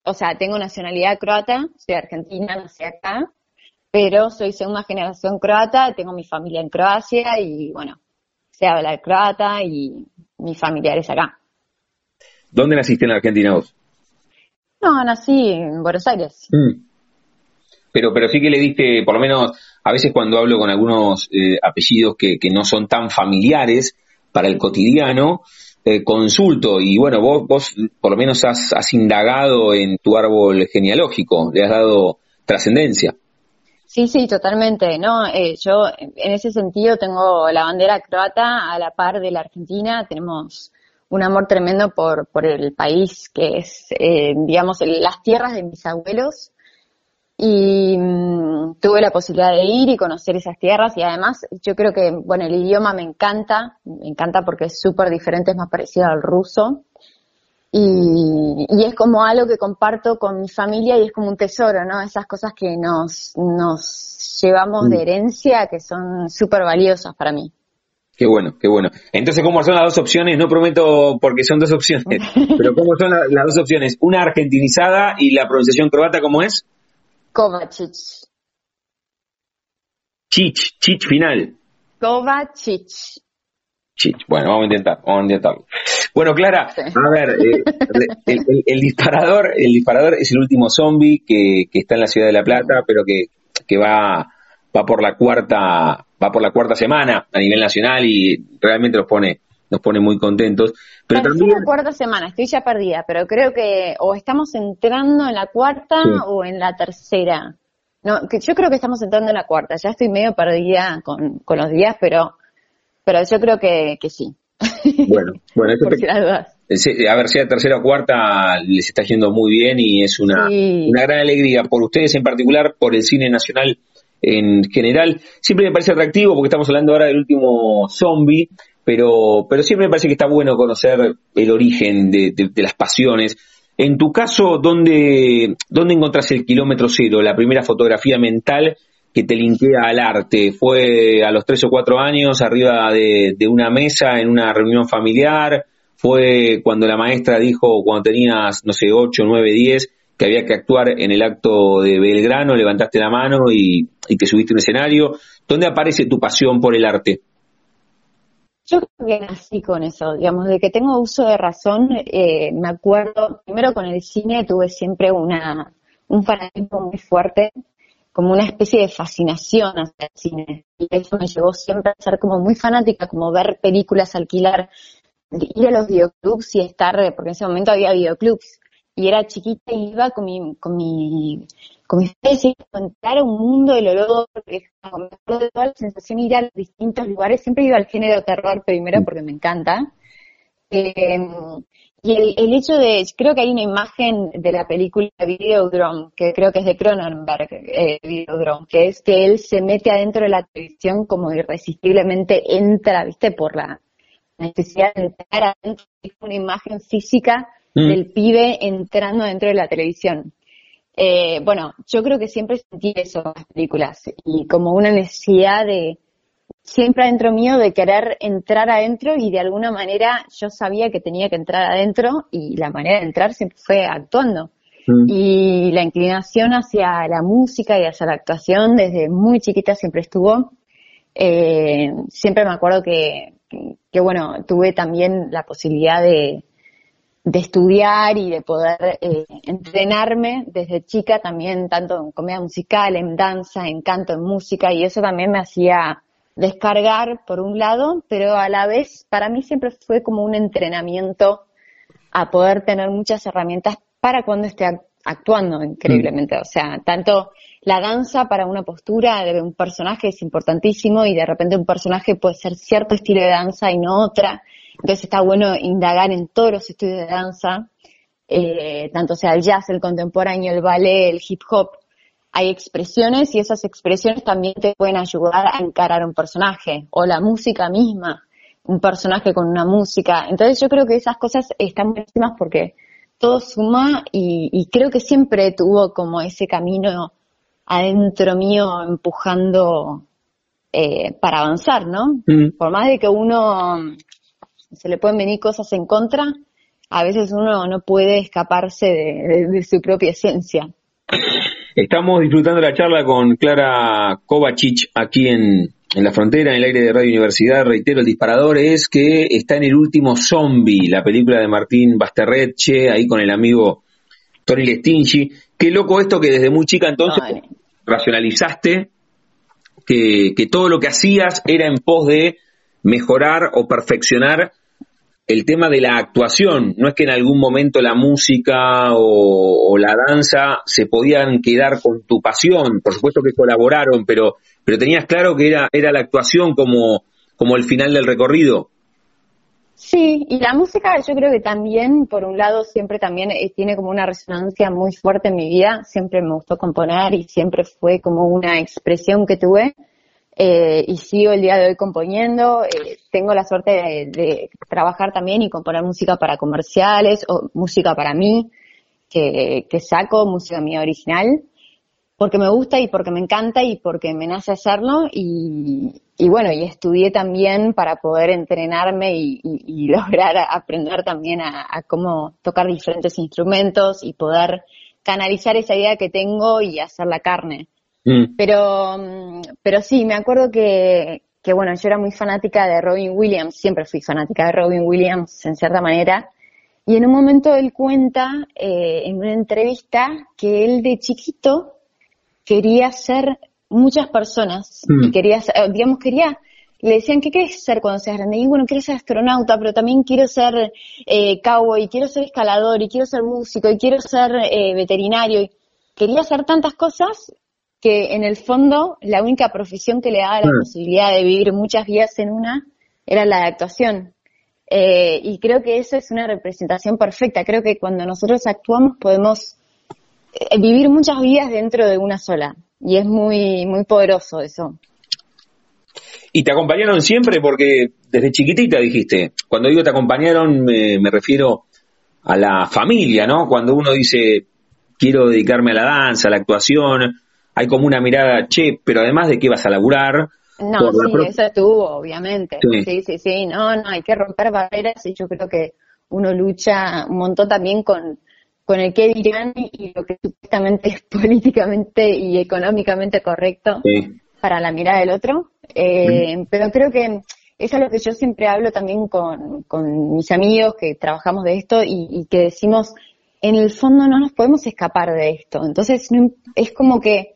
O sea, tengo nacionalidad croata, soy argentina, nací acá, pero soy segunda generación croata, tengo mi familia en Croacia y bueno, se habla el croata y mis familiares acá. ¿Dónde naciste en la Argentina vos? No, nací en Buenos Aires. Mm. Pero, pero sí que le diste, por lo menos, a veces cuando hablo con algunos eh, apellidos que, que, no son tan familiares para el cotidiano, consulto y bueno, vos, vos por lo menos has, has indagado en tu árbol genealógico, le has dado trascendencia. Sí, sí, totalmente. No, eh, yo en ese sentido tengo la bandera croata a la par de la Argentina. Tenemos un amor tremendo por, por el país que es, eh, digamos, las tierras de mis abuelos. Y mm, tuve la posibilidad de ir y conocer esas tierras y además yo creo que, bueno, el idioma me encanta, me encanta porque es súper diferente, es más parecido al ruso. Y, y, es como algo que comparto con mi familia y es como un tesoro, ¿no? Esas cosas que nos, nos llevamos de mm. herencia que son súper valiosas para mí. Qué bueno, qué bueno. Entonces, ¿cómo son las dos opciones? No prometo porque son dos opciones, pero ¿cómo son las dos opciones? Una argentinizada y la pronunciación croata, ¿cómo es? Kovacic. Chich, chich final. Kovacic. Chich. Bueno, vamos a intentar, vamos a intentarlo. Bueno, Clara, a ver, eh, el, disparador, el disparador es el último zombie que, que está en la ciudad de La Plata, pero que, que va, va por la cuarta, va por la cuarta semana a nivel nacional y realmente nos pone, nos pone muy contentos. Pero también la cuarta semana, estoy ya perdida, pero creo que o estamos entrando en la cuarta o en la tercera. No, que yo creo que estamos entrando en la cuarta, ya estoy medio perdida con, con los días, pero, pero yo creo que, que sí. Bueno, bueno, eso a ver, sea tercera o cuarta, les está yendo muy bien y es una, una gran alegría por ustedes en particular, por el cine nacional en general. Siempre me parece atractivo porque estamos hablando ahora del último zombie, pero, pero siempre me parece que está bueno conocer el origen de, las pasiones. En tu caso, ¿dónde, ¿dónde encontrás el kilómetro cero, la primera fotografía mental que te linkea al arte? ¿Fue a los tres o cuatro años arriba de, una mesa en una reunión familiar? ¿Fue cuando la maestra dijo, cuando tenías, no sé, ocho, nueve, diez, que había que actuar en el acto de Belgrano, levantaste la mano y, y te subiste a un escenario. ¿Dónde aparece tu pasión por el arte? Yo creo que nací con eso, digamos, de que tengo uso de razón, eh, me acuerdo, primero con el cine tuve siempre una, un fanatismo muy fuerte, como una especie de fascinación hacia el cine. Y eso me llevó siempre a ser como muy fanática, como ver películas, alquilar, ir a los videoclubs y estar, porque en ese momento había videoclubs, y era chiquita y iba con mi, con mi, especie a un mundo del olor, con de toda la sensación ir a los distintos lugares, siempre iba al género terror primero porque me encanta. Eh, y el, el, hecho de, creo que hay una imagen de la película Videodrome, que creo que es de Cronenberg, eh, Videodrome, que es que él se mete adentro de la televisión como irresistiblemente entra, viste, por la necesidad de entrar adentro, es una imagen física Mm. del pibe entrando dentro de la televisión. Eh, bueno, yo creo que siempre sentí eso en las películas y como una necesidad de, siempre adentro mío, de querer entrar adentro y de alguna manera yo sabía que tenía que entrar adentro y la manera de entrar siempre fue actuando. Mm. Y la inclinación hacia la música y hacia la actuación desde muy chiquita siempre estuvo. Eh, siempre me acuerdo que, que, bueno, tuve también la posibilidad de, de estudiar y de poder eh, entrenarme desde chica también, tanto en comedia musical, en danza, en canto, en música, y eso también me hacía descargar por un lado, pero a la vez para mí siempre fue como un entrenamiento a poder tener muchas herramientas para cuando esté actuando increíblemente. Mm. O sea, tanto la danza para una postura de un personaje es importantísimo y de repente un personaje puede ser cierto estilo de danza y no otra. Entonces está bueno indagar en todos los estudios de danza, eh, tanto sea el jazz, el contemporáneo, el ballet, el hip hop. Hay expresiones y esas expresiones también te pueden ayudar a encarar un personaje o la música misma, un personaje con una música. Entonces yo creo que esas cosas están buenísimas porque todo suma y, creo que siempre tuvo como ese camino adentro mío empujando eh, para avanzar, ¿no? Mm. Por más de que uno se le pueden venir cosas en contra, a veces uno no puede escaparse de, su propia esencia. Estamos disfrutando la charla con Clara Kovacic aquí en, la frontera, en el aire de Radio Universidad. Reitero, el disparador es que está en el último zombie, la película de Martín Basterreche, ahí con el amigo Tony Lestingi. Qué loco esto que desde muy chica entonces racionalizaste que, que todo lo que hacías era en pos de mejorar o perfeccionar el tema de la actuación. No es que en algún momento la música o, la danza se podían quedar con tu pasión. Por supuesto que colaboraron, pero, pero tenías claro que era, era la actuación como, como el final del recorrido. Sí, y la música yo creo que también, por un lado, siempre también eh, tiene como una resonancia muy fuerte en mi vida. Siempre me gustó componer y siempre fue como una expresión que tuve eh, y sigo el día de hoy componiendo. Eh, tengo la suerte de, trabajar también y componer música para comerciales o música para mí, que, que saco música mía original, porque me gusta y porque me encanta y porque me nace hacerlo y, y bueno, y estudié también para poder entrenarme y, lograr aprender también a, cómo tocar diferentes instrumentos y poder canalizar esa idea que tengo y hacer la carne. Mm. Pero, mm, pero sí, me acuerdo que, que, bueno, yo era muy fanática de Robin Williams, siempre fui fanática de Robin Williams en cierta manera, y en un momento él cuenta eh, en una entrevista que él de chiquito quería ser muchas personas y mm. quería, eh, digamos, quería, le decían, ¿qué quieres ser cuando seas grande? Y bueno, quiero ser astronauta, pero también quiero ser eh, cowboy, quiero ser escalador, y quiero ser músico, y quiero ser eh, veterinario. Y quería hacer tantas cosas que en el fondo la única profesión que le daba la mm. posibilidad de vivir muchas vidas en una era la de actuación. Eh, y creo que eso es una representación perfecta. Creo que cuando nosotros actuamos podemos vivir muchas vidas dentro de una sola y es muy, muy poderoso eso. ¿Y te acompañaron siempre? Porque desde chiquitita dijiste, cuando digo te acompañaron me, refiero a la familia, ¿no? Cuando uno dice quiero dedicarme a la danza, a la actuación, hay como una mirada, che, pero además de qué vas a laburar. No, sí, eso estuvo, obviamente. Sí. sí, sí, no, no, hay que romper barreras y yo creo que uno lucha un montón también con, con el qué dirán y lo que supuestamente es políticamente y económicamente correcto para la mirada del otro. Eh, pero creo que eso es lo que yo siempre hablo también con, mis amigos que trabajamos de esto y, que decimos, en el fondo no nos podemos escapar de esto. Entonces es como que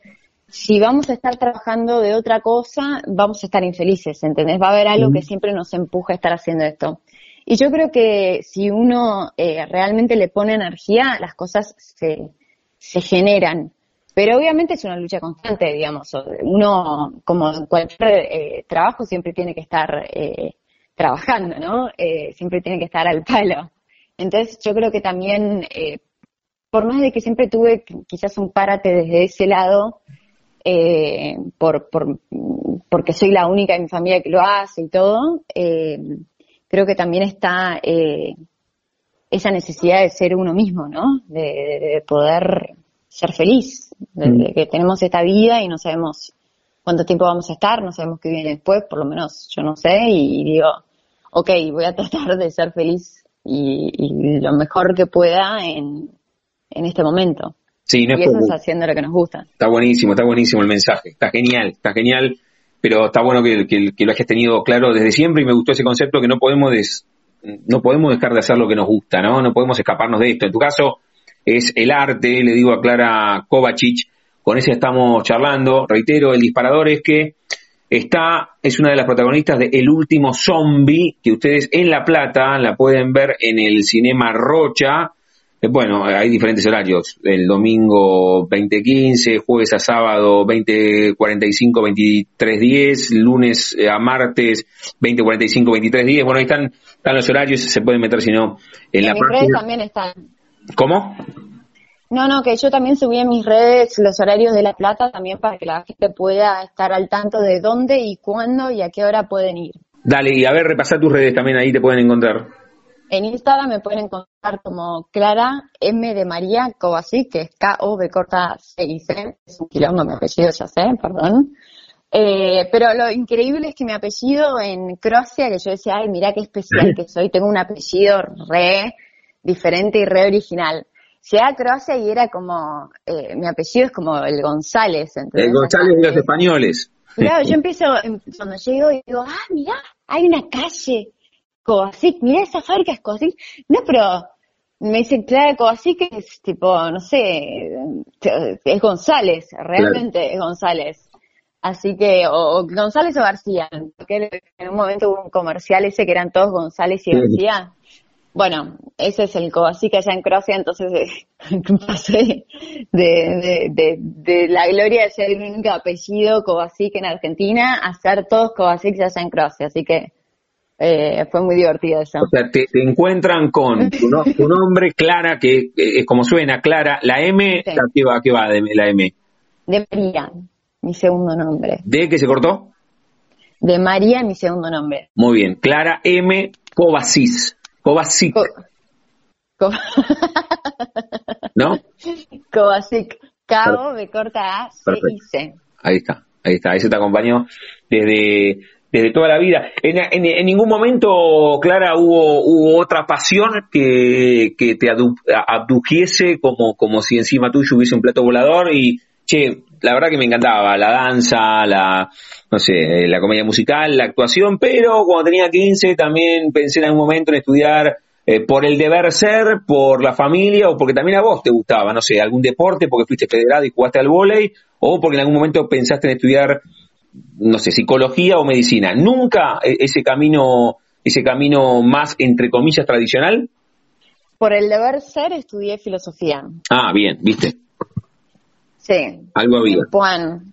si vamos a estar trabajando de otra cosa, vamos a estar infelices, ¿entendés? Va a haber algo que siempre nos empuja a estar haciendo esto. Y yo creo que si uno eh, realmente le pone energía, las cosas se, se generan. Pero obviamente es una lucha constante, digamos. Uno, como en cualquier eh, trabajo, siempre tiene que estar eh, trabajando, ¿no? siempre tiene que estar al palo. Entonces yo creo que también, por más de que siempre tuve quizás un párate desde ese lado, por, por, porque soy la única en mi familia que lo hace y todo, eh, creo que también está eh, esa necesidad de ser uno mismo, ¿no? De, poder ser feliz, de, mm. que tenemos esta vida y no sabemos cuánto tiempo vamos a estar, no sabemos qué viene después, por lo menos yo no sé, y, digo, ok, voy a tratar de ser feliz y, lo mejor que pueda en, en este momento. Sí, no y eso es haciendo lo que nos gusta. Está buenísimo, está buenísimo el mensaje, está genial, está genial pero está bueno que, lo hayas tenido claro desde siempre y me gustó ese concepto que no podemos no podemos dejar de hacer lo que nos gusta, ¿no? No podemos escaparnos de esto. En tu caso es el arte, le digo a Clara Kovacic, con ese estamos charlando, reitero, el disparador es que está, es una de las protagonistas de El último zombie, que ustedes en La Plata la pueden ver en el Cinema Rocha, bueno, hay diferentes horarios. El domingo 20.15, jueves a sábado 20.45, 23.10, lunes a martes 20.45, 23.10. Bueno, ahí están, están los horarios, se pueden meter si no en, la mis redes también están. ¿Cómo? No, no, que yo también subí en mis redes los horarios de La Plata también para que la gente pueda estar al tanto de dónde y cuándo y a qué hora pueden ir. Dale, y a ver, repasar tus redes también, ahí te pueden encontrar. En Instagram me pueden encontrar como Clara M de María Kovacic, que es K-O-B corta C-I-C, es un quilombo mi apellido, ya sé, perdón. Eh, pero lo increíble es que mi apellido en Croacia, que yo decía, ay, mira qué especial que soy, tengo un apellido re diferente y re original. Llegué a Croacia y era como, eh, mi apellido es como el González. El González de los españoles. Claro, yo empiezo, cuando llego y digo, ah, mira, hay una calle Kovacic, mira esa fábrica es Kovacic. No, pero me dicen, claro, Kovacic es tipo, no sé, es González, realmente es González. Así que, o, González o García, porque en un momento hubo un comercial ese que eran todos González y García. Bueno, ese es el Kovacic allá en Croacia, entonces pasé de, de, de, la gloria de ser el único apellido Kovacic en Argentina a ser todos Kovacic allá en Croacia, así que eh, fue muy divertido eso. O sea, te, encuentran con tu, nombre, Clara, que es como suena, Clara. La M, qué va, qué va de la M? De María, mi segundo nombre. ¿De qué se cortó? De María, mi segundo nombre. Muy bien. Clara M. Kovacic. Kovacic. ¿No? Kovacic. Cabo, me corta A, C y C. Ahí está, ahí está. Ahí se te acompañó desde desde toda la vida. En, ningún momento, Clara, hubo, hubo otra pasión que, que te abdujese como, como si encima tuyo hubiese un plato volador y, che, la verdad que me encantaba la danza, la, no sé, la comedia musical, la actuación, pero cuando tenía 15 también pensé en algún momento en estudiar eh, por el deber ser, por la familia o porque también a vos te gustaba, no sé, algún deporte, porque fuiste federado y jugaste al vóley, o porque en algún momento pensaste en estudiar no sé, psicología o medicina. Nunca e-, ese camino, ese camino más, entre comillas, tradicional. Por el deber ser, estudié filosofía. Ah, bien, viste. Sí. Algo había. Juan.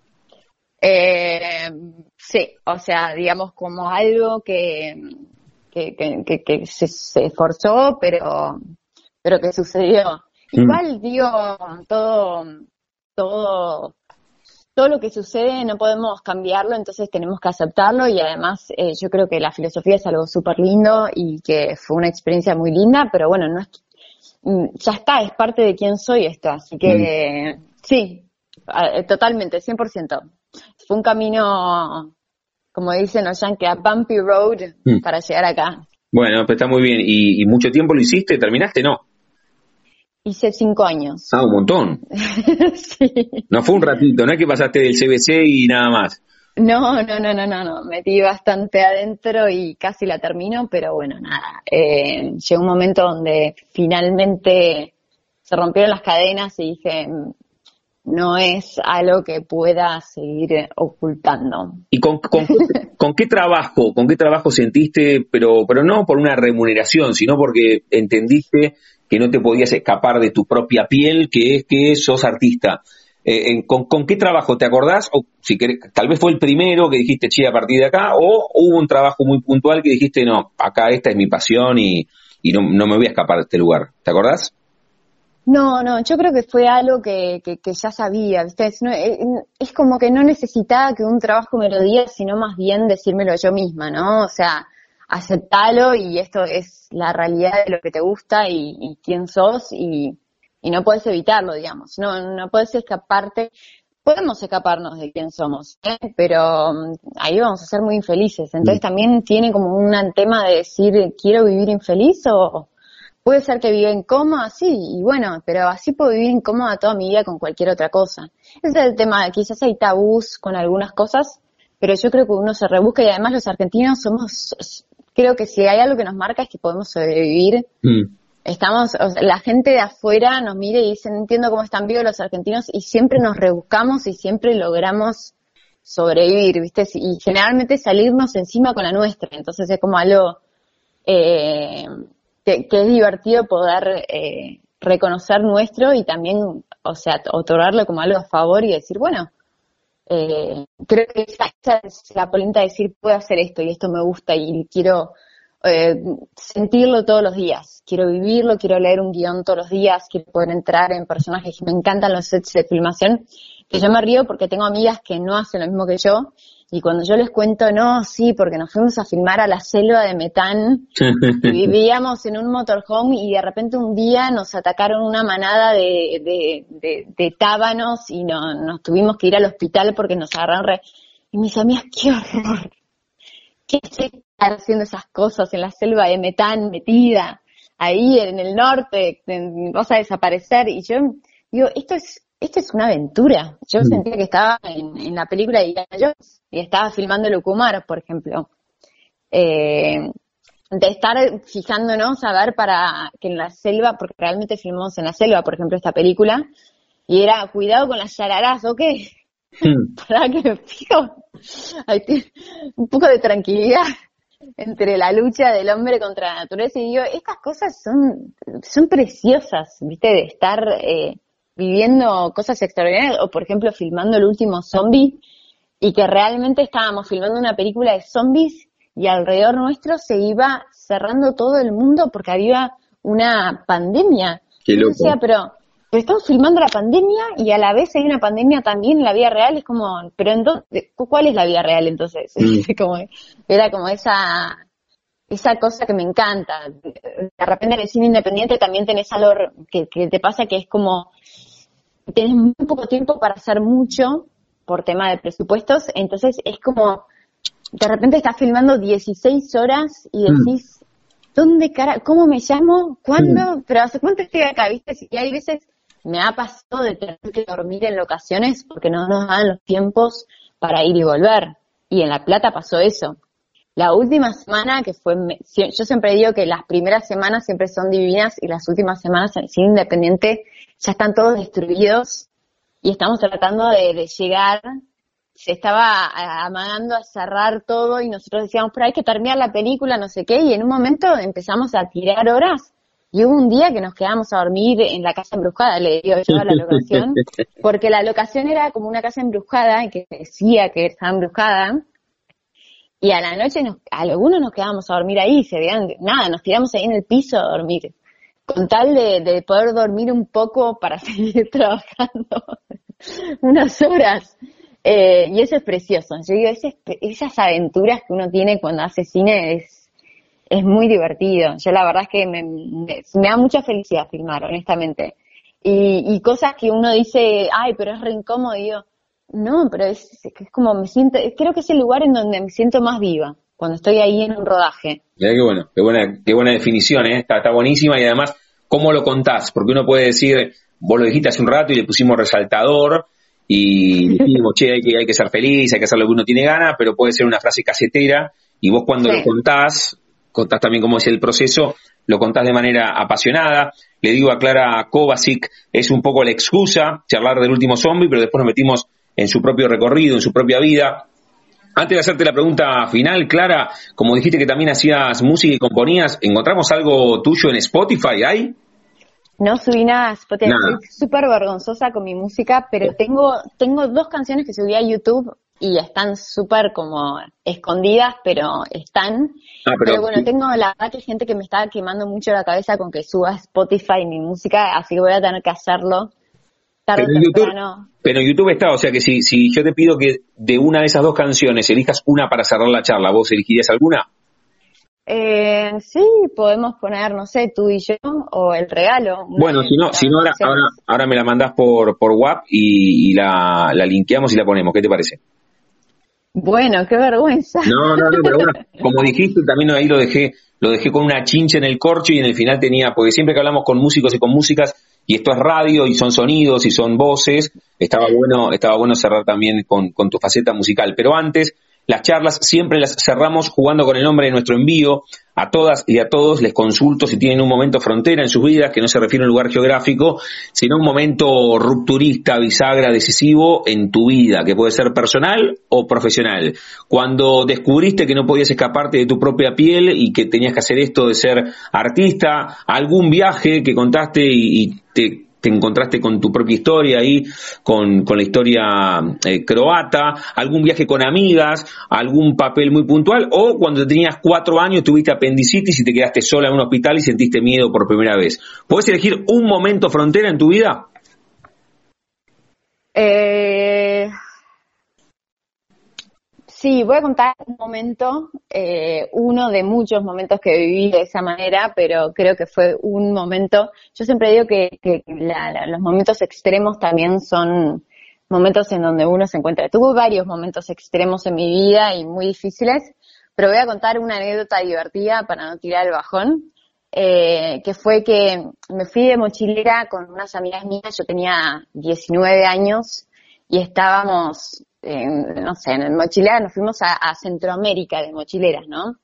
Eh, sí, o sea, digamos como algo que, que, que, se, se, esforzó, pero, pero que sucedió. Mm. Igual, digo, todo, todo todo lo que sucede no podemos cambiarlo, entonces tenemos que aceptarlo y además eh, yo creo que la filosofía es algo súper lindo y que fue una experiencia muy linda, pero bueno, no es, mm, ya está, es parte de quién soy esto, así que mm. sí, eh, totalmente, 100%. Fue un camino, como dicen los yankees, a bumpy road mm. para llegar acá. Bueno, pues está muy bien. ¿Y, ¿Y mucho tiempo lo hiciste? ¿Terminaste? No. Hice cinco años. Ah, un montón. sí. No fue un ratito, no es que pasaste del CBC y nada más. No, no, no, no, no, no. Metí bastante adentro y casi la termino, pero bueno, nada. Eh, llegó un momento donde finalmente se rompieron las cadenas y dije, no es algo que pueda seguir ocultando. ¿Y con, con, con, qué trabajo, con qué trabajo sentiste, pero, pero no por una remuneración, sino porque entendiste que no te podías escapar de tu propia piel, que es que sos artista. Eh, ¿con, qué trabajo te acordás? O si tal vez fue el primero que dijiste, che, a partir de acá, o hubo un trabajo muy puntual que dijiste, no, acá esta es mi pasión y, no, me voy a escapar de este lugar. ¿Te acordás? No, no, yo creo que fue algo que, ya sabía, ¿viste? Es, eh, es, como que no necesitaba que un trabajo me lo diera, sino más bien decírmelo yo misma, ¿no? O sea, aceptalo y esto es la realidad de lo que te gusta y, quién sos y, no puedes evitarlo, digamos, no, no puedes escaparte, podemos escaparnos de quién somos, ¿eh? pero mm, ahí vamos a ser muy infelices, entonces también tiene como un tema de decir, quiero vivir infeliz o puede ser que viva en coma, sí, y bueno, pero así puedo vivir incómoda toda mi vida con cualquier otra cosa. Ese es el tema, quizás hay tabús con algunas cosas, pero yo creo que uno se rebusca y además los argentinos somos creo que si hay algo que nos marca es que podemos sobrevivir. Mm. Estamos, la gente de afuera nos mira y dice, no entiendo cómo están vivos los argentinos y siempre nos rebuscamos y siempre logramos sobrevivir, ¿viste? Y generalmente salirnos encima con la nuestra. Entonces es como algo eh, que, es divertido poder eh, reconocer nuestro y también, o sea, otorgarlo como algo a favor y decir, bueno, eh, creo que esa, es la polenta de decir, puedo hacer esto y esto me gusta y quiero eh, sentirlo todos los días. Quiero vivirlo, quiero leer un guion todos los días, quiero poder entrar en personajes. Me encantan los sets de filmación, que yo me río porque tengo amigas que no hacen lo mismo que yo y cuando yo les cuento, no, sí, porque nos fuimos a filmar a la selva de Metán, vivíamos en un motorhome y de repente un día nos atacaron una manada de, de, tábanos y no, nos tuvimos que ir al hospital porque nos agarraron re... Y mis amigas, qué horror. ¿Qué estar haciendo esas cosas en la selva de Metán metida? Ahí en el norte, vas a desaparecer. Y yo digo, esto es esto es una aventura. Yo mm. sentía que estaba en, la película de Indiana Jones y estaba filmando Lucumar, por ejemplo. Eh, de estar fijándonos a ver para que en la selva, porque realmente filmamos en la selva, por ejemplo, esta película, y era cuidado con las yararás, ¿o qué? Mm. para que me fijo. un poco de tranquilidad entre la lucha del hombre contra la naturaleza y digo, estas cosas son, son preciosas, ¿viste? De estar eh, viviendo cosas extraordinarias, o por ejemplo filmando el último zombie, y que realmente estábamos filmando una película de zombies y alrededor nuestro se iba cerrando todo el mundo porque había una pandemia. Qué loco. pero, estamos filmando la pandemia y a la vez hay una pandemia también en la vida real, es como, pero entonces, ¿cuál es la vida real entonces? Mm. como, era como esa esa cosa que me encanta. De repente en el cine independiente también tenés algo que, que te pasa que es como tienes muy poco tiempo para hacer mucho por tema de presupuestos, entonces es como de repente estás filmando 16 horas y mm. decís, ¿dónde cara, cómo me llamo? ¿Cuándo? Pero ¿hace cuánto estoy acá? ¿Viste? Y hay veces me ha pasado de tener que dormir en locaciones porque no nos dan los tiempos para ir y volver. Y en La Plata pasó eso. La última semana que fue, yo siempre digo que las primeras semanas siempre son divinas y las últimas semanas sin Independiente ya están todos destruidos y estamos tratando de, llegar. Se estaba amagando a cerrar todo y nosotros decíamos, pero hay que terminar la película, no sé qué, y en un momento empezamos a tirar horas y hubo un día que nos quedamos a dormir en la casa embrujada, le digo yo a la locación, porque la locación era como una casa embrujada y que decía que estaba embrujada. Y a la noche nos, algunos nos quedábamos a dormir ahí, se veían, nada, nos tiramos ahí en el piso a dormir, con tal de, poder dormir un poco para seguir trabajando unas horas. Eh, y eso es precioso. Yo digo, esas aventuras que uno tiene cuando hace cine es es muy divertido. Yo la verdad es que me, da mucha felicidad filmar, honestamente. Y, cosas que uno dice, ay, pero es re incómodo, digo, no, pero es, es como me siento, creo que es el lugar en donde me siento más viva, cuando estoy ahí en un rodaje. Mira qué bueno, qué buena, qué buena definición, ¿eh? está, está buenísima y además, ¿cómo lo contás? Porque uno puede decir, vos lo dijiste hace un rato y le pusimos resaltador, y dijimos, che, hay que, hay que ser feliz, hay que hacer lo que uno tiene ganas, pero puede ser una frase casetera, y vos cuando lo contás, contás también cómo es el proceso, lo contás de manera apasionada. Le digo a Clara Kovacic, es un poco la excusa, charlar del último zombie, pero después nos metimos en su propio recorrido, en su propia vida. Antes de hacerte la pregunta final, Clara, como dijiste que también hacías música y componías, ¿encontramos algo tuyo en Spotify? ¿Hay? No subí nada a Spotify, estoy súper vergonzosa con mi música, pero tengo, tengo dos canciones que subí a YouTube y están súper como escondidas, pero están. Ah, pero, bueno, tengo la verdad que hay gente que me está quemando mucho la cabeza con que suba Spotify mi música, así que voy a tener que hacerlo. Tarde pero, YouTube, pero YouTube está, o sea que si, si yo te pido que de una de esas dos canciones elijas una para cerrar la charla, ¿vos elegirías alguna? Eh, sí, podemos poner, no sé, tú y yo, o el regalo. Bueno, si no, si no ahora, ahora, me la mandás por, por WhatsApp y, y la, la linkeamos y la ponemos, ¿qué te parece? Bueno, qué vergüenza. No, no, no, pero bueno, como dijiste, también ahí lo dejé, lo dejé con una chincha en el corcho y en el final tenía, porque siempre que hablamos con músicos y con músicas, y esto es radio y son sonidos y son voces, estaba bueno, estaba bueno cerrar también con, con tu faceta musical. Pero antes, las charlas siempre las cerramos jugando con el nombre de nuestro envío. A todas y a todos les consulto si tienen un momento frontera en sus vidas, que no se refiere a un lugar geográfico, sino un momento rupturista, bisagra, decisivo en tu vida, que puede ser personal o profesional. Cuando descubriste que no podías escaparte de tu propia piel y que tenías que hacer esto de ser artista, algún viaje que contaste y, y te te encontraste con tu propia historia ahí, con, la historia eh, croata, algún viaje con amigas, algún papel muy puntual, o cuando tenías cuatro años tuviste apendicitis y te quedaste sola en un hospital y sentiste miedo por primera vez. ¿Puedes elegir un momento frontera en tu vida? Eh, Sí, voy a contar un momento, eh, uno de muchos momentos que viví de esa manera, pero creo que fue un momento, yo siempre digo que, los momentos extremos también son momentos en donde uno se encuentra. Tuve varios momentos extremos en mi vida y muy difíciles, pero voy a contar una anécdota divertida para no tirar el bajón, eh, que fue que me fui de mochilera con unas amigas mías, yo tenía 19 años y estábamos no sé, en mochilera nos fuimos a, Centroamérica de mochileras, ¿no?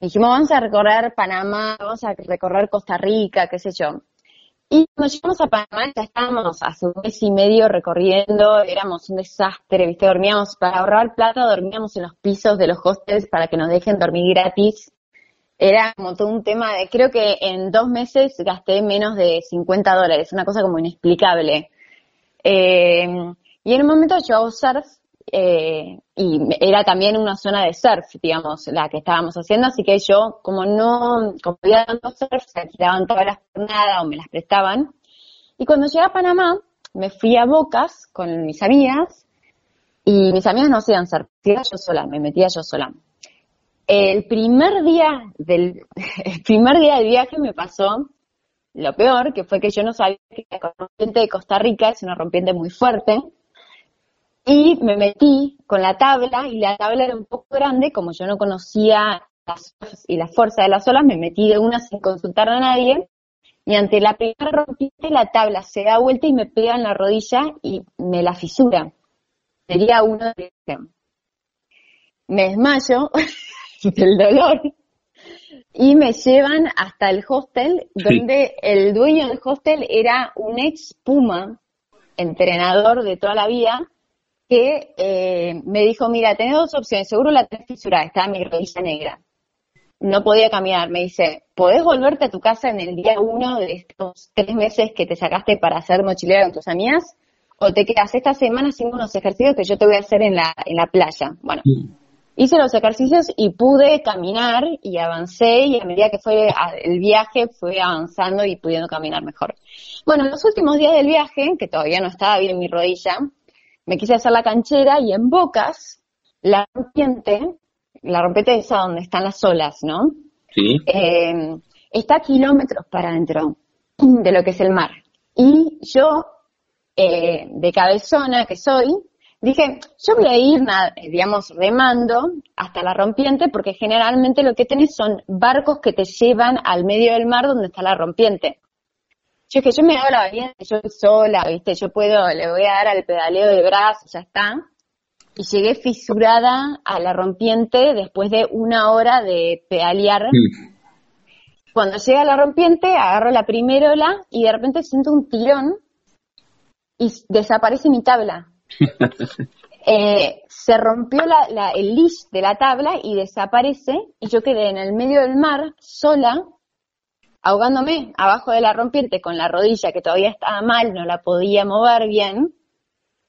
Dijimos, vamos a recorrer Panamá, vamos a recorrer Costa Rica, qué sé yo. Y cuando llegamos a Panamá ya estábamos hace un mes y medio recorriendo, éramos un desastre, ¿viste? Dormíamos, para ahorrar plata, dormíamos en los pisos de los hostels para que nos dejen dormir gratis. Era como todo un tema de, creo que en dos meses gasté menos de 50 dólares, una cosa como inexplicable. Eh, y en un momento yo hago surf eh, y era también una zona de surf, digamos, la que estábamos haciendo, así que yo, como no, como había tanto surf, se alquilaban todas las jornadas o me las prestaban. Y cuando llegué a Panamá, me fui a Bocas con mis amigas, y mis amigas no hacían surf, yo sola, me metía yo sola. El primer día del, el primer día del viaje me pasó lo peor, que fue que yo no sabía que la rompiente de Costa Rica es una rompiente muy fuerte, y me metí con la tabla y la tabla era un poco grande, como yo no conocía las y la fuerza de las olas, me metí de una sin consultar a nadie y ante la primera rompida la tabla se da vuelta y me pega en la rodilla y me la fisura. Sería uno de Me desmayo del dolor y me llevan hasta el hostel donde el dueño del hostel era un ex Puma, entrenador de toda la vida, que eh, me dijo, mira, tenés dos opciones, seguro la tenés fisurada, estaba mi rodilla negra. No podía caminar, me dice, ¿podés volverte a tu casa en el día uno de estos tres meses que te sacaste para hacer mochilera con tus amigas? ¿O te quedas esta semana haciendo unos ejercicios que yo te voy a hacer en la, en la playa? Bueno, hice los ejercicios y pude caminar y avancé y a medida que fue el viaje fui avanzando y pudiendo caminar mejor. Bueno, en los últimos días del viaje, que todavía no estaba bien mi rodilla, me quise hacer la canchera y en Bocas, la rompiente, la rompiente esa donde están las olas, ¿no? Sí. Eh, está a kilómetros para adentro de lo que es el mar. Y yo, eh, de cabezona que soy, dije, yo voy a ir, digamos, remando hasta la rompiente porque generalmente lo que tenés son barcos que te llevan al medio del mar donde está la rompiente. Yo es que yo me hago la variante, yo sola, ¿viste? Yo puedo, le voy a dar al pedaleo de brazo, ya está. Y llegué fisurada a la rompiente después de una hora de pedalear. Cuando llega a la rompiente, agarro la primera ola y de repente siento un tirón y desaparece mi tabla. Eh, se rompió el leash de la tabla y desaparece y yo quedé en el medio del mar sola ahogándome abajo de la rompiente con la rodilla que todavía estaba mal, no la podía mover bien,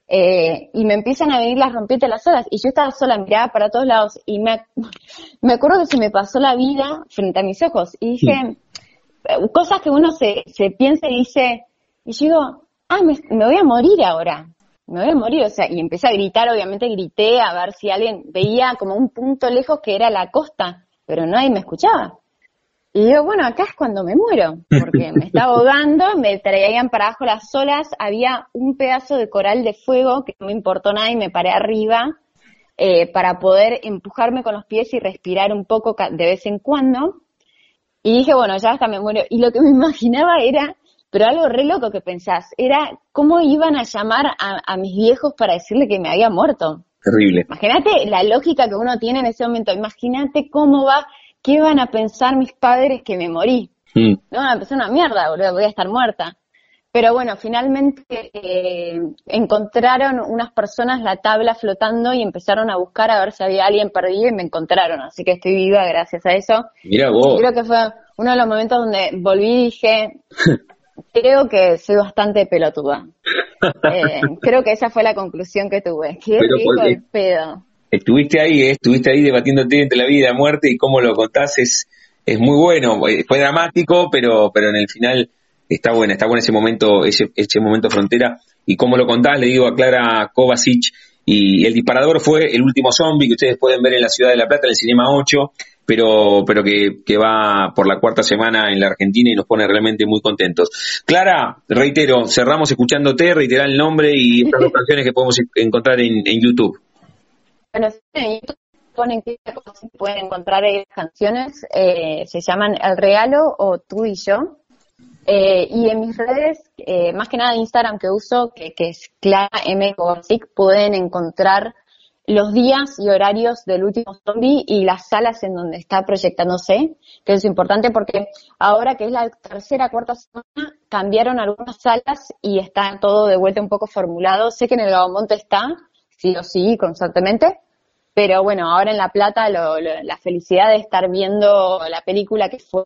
eh, y me empiezan a venir las rompientes las olas, y yo estaba sola, miraba para todos lados, y me, me acuerdo que se me pasó la vida frente a mis ojos, y dije, eh, cosas que uno se, se piensa y dice, y yo digo, ah, me, me voy a morir ahora, me voy a morir, o sea, y empecé a gritar, obviamente grité a ver si alguien veía como un punto lejos que era la costa, pero nadie me escuchaba. Y digo, bueno, acá es cuando me muero, porque me estaba ahogando, me traían para abajo las olas, había un pedazo de coral de fuego que no me importó nada y me paré arriba eh, para poder empujarme con los pies y respirar un poco de vez en cuando. Y dije, bueno, ya hasta me muero. Y lo que me imaginaba era, pero algo re loco que pensás, era cómo iban a llamar a, a mis viejos para decirle que me había muerto. Terrible. Imagínate la lógica que uno tiene en ese momento. Imagínate cómo va ¿qué van a pensar mis padres que me morí? Mm. No van a pensar una mierda, boludo, voy a estar muerta. Pero bueno, finalmente eh, encontraron unas personas la tabla flotando y empezaron a buscar a ver si había alguien perdido y me encontraron. Así que estoy viva gracias a eso. Mira vos. Creo que fue uno de los momentos donde volví y dije, creo que soy bastante pelotuda. Eh, creo que esa fue la conclusión que tuve. Qué rico el pedo estuviste ahí, ¿eh? estuviste ahí debatiéndote entre la vida y la muerte y cómo lo contás es, es muy bueno. Fue dramático, pero, pero en el final está bueno, está bueno ese momento, ese, ese momento frontera. Y cómo lo contás, le digo a Clara Kovacic, y el disparador fue el último zombie que ustedes pueden ver en la ciudad de La Plata, en el Cinema 8, pero, pero que, que va por la cuarta semana en la Argentina y nos pone realmente muy contentos. Clara, reitero, cerramos escuchándote, reiterar el nombre y estas dos canciones que podemos encontrar en, en YouTube. Bueno, en YouTube ponen que pueden encontrar ahí canciones, eh, se llaman El Regalo o Tú y Yo. Eh, y en mis redes, eh, más que nada Instagram que uso, que, es Clara M. pueden encontrar los días y horarios del último zombie y las salas en donde está proyectándose, que es importante porque ahora que es la tercera, cuarta semana, cambiaron algunas salas y está todo de vuelta un poco formulado. Sé que en el Gabamonte está, sí o sí, constantemente, pero bueno, ahora en La Plata la felicidad de estar viendo la película que fue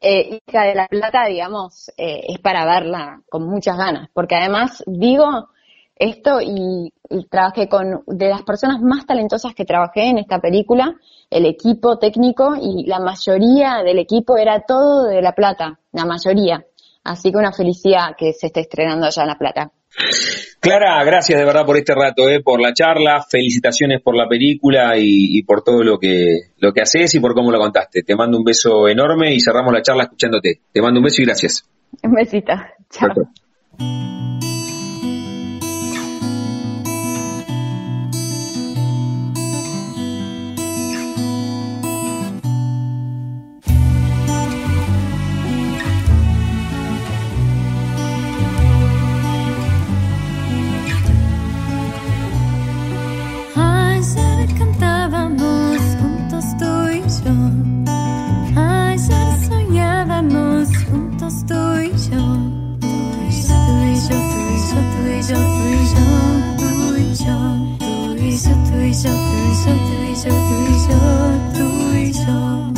eh, Hija de la Plata, digamos, eh, es para verla con muchas ganas, porque además digo esto y, trabajé con de las personas más talentosas que trabajé en esta película, el equipo técnico y la mayoría del equipo era todo de La Plata, la mayoría. Así que una felicidad que se esté estrenando allá en La Plata. Clara, gracias de verdad por este rato, eh, por la charla, felicitaciones por la película y, por todo lo que, lo que haces y por cómo lo contaste. Te mando un beso enorme y cerramos la charla escuchándote. Te mando un beso y gracias. Un besito. Chao. somos tú y yo. Tú y yo, tú y yo, tú y yo, tú y yo, tú y yo, tú y yo, tú y yo, tú y yo, tú y yo.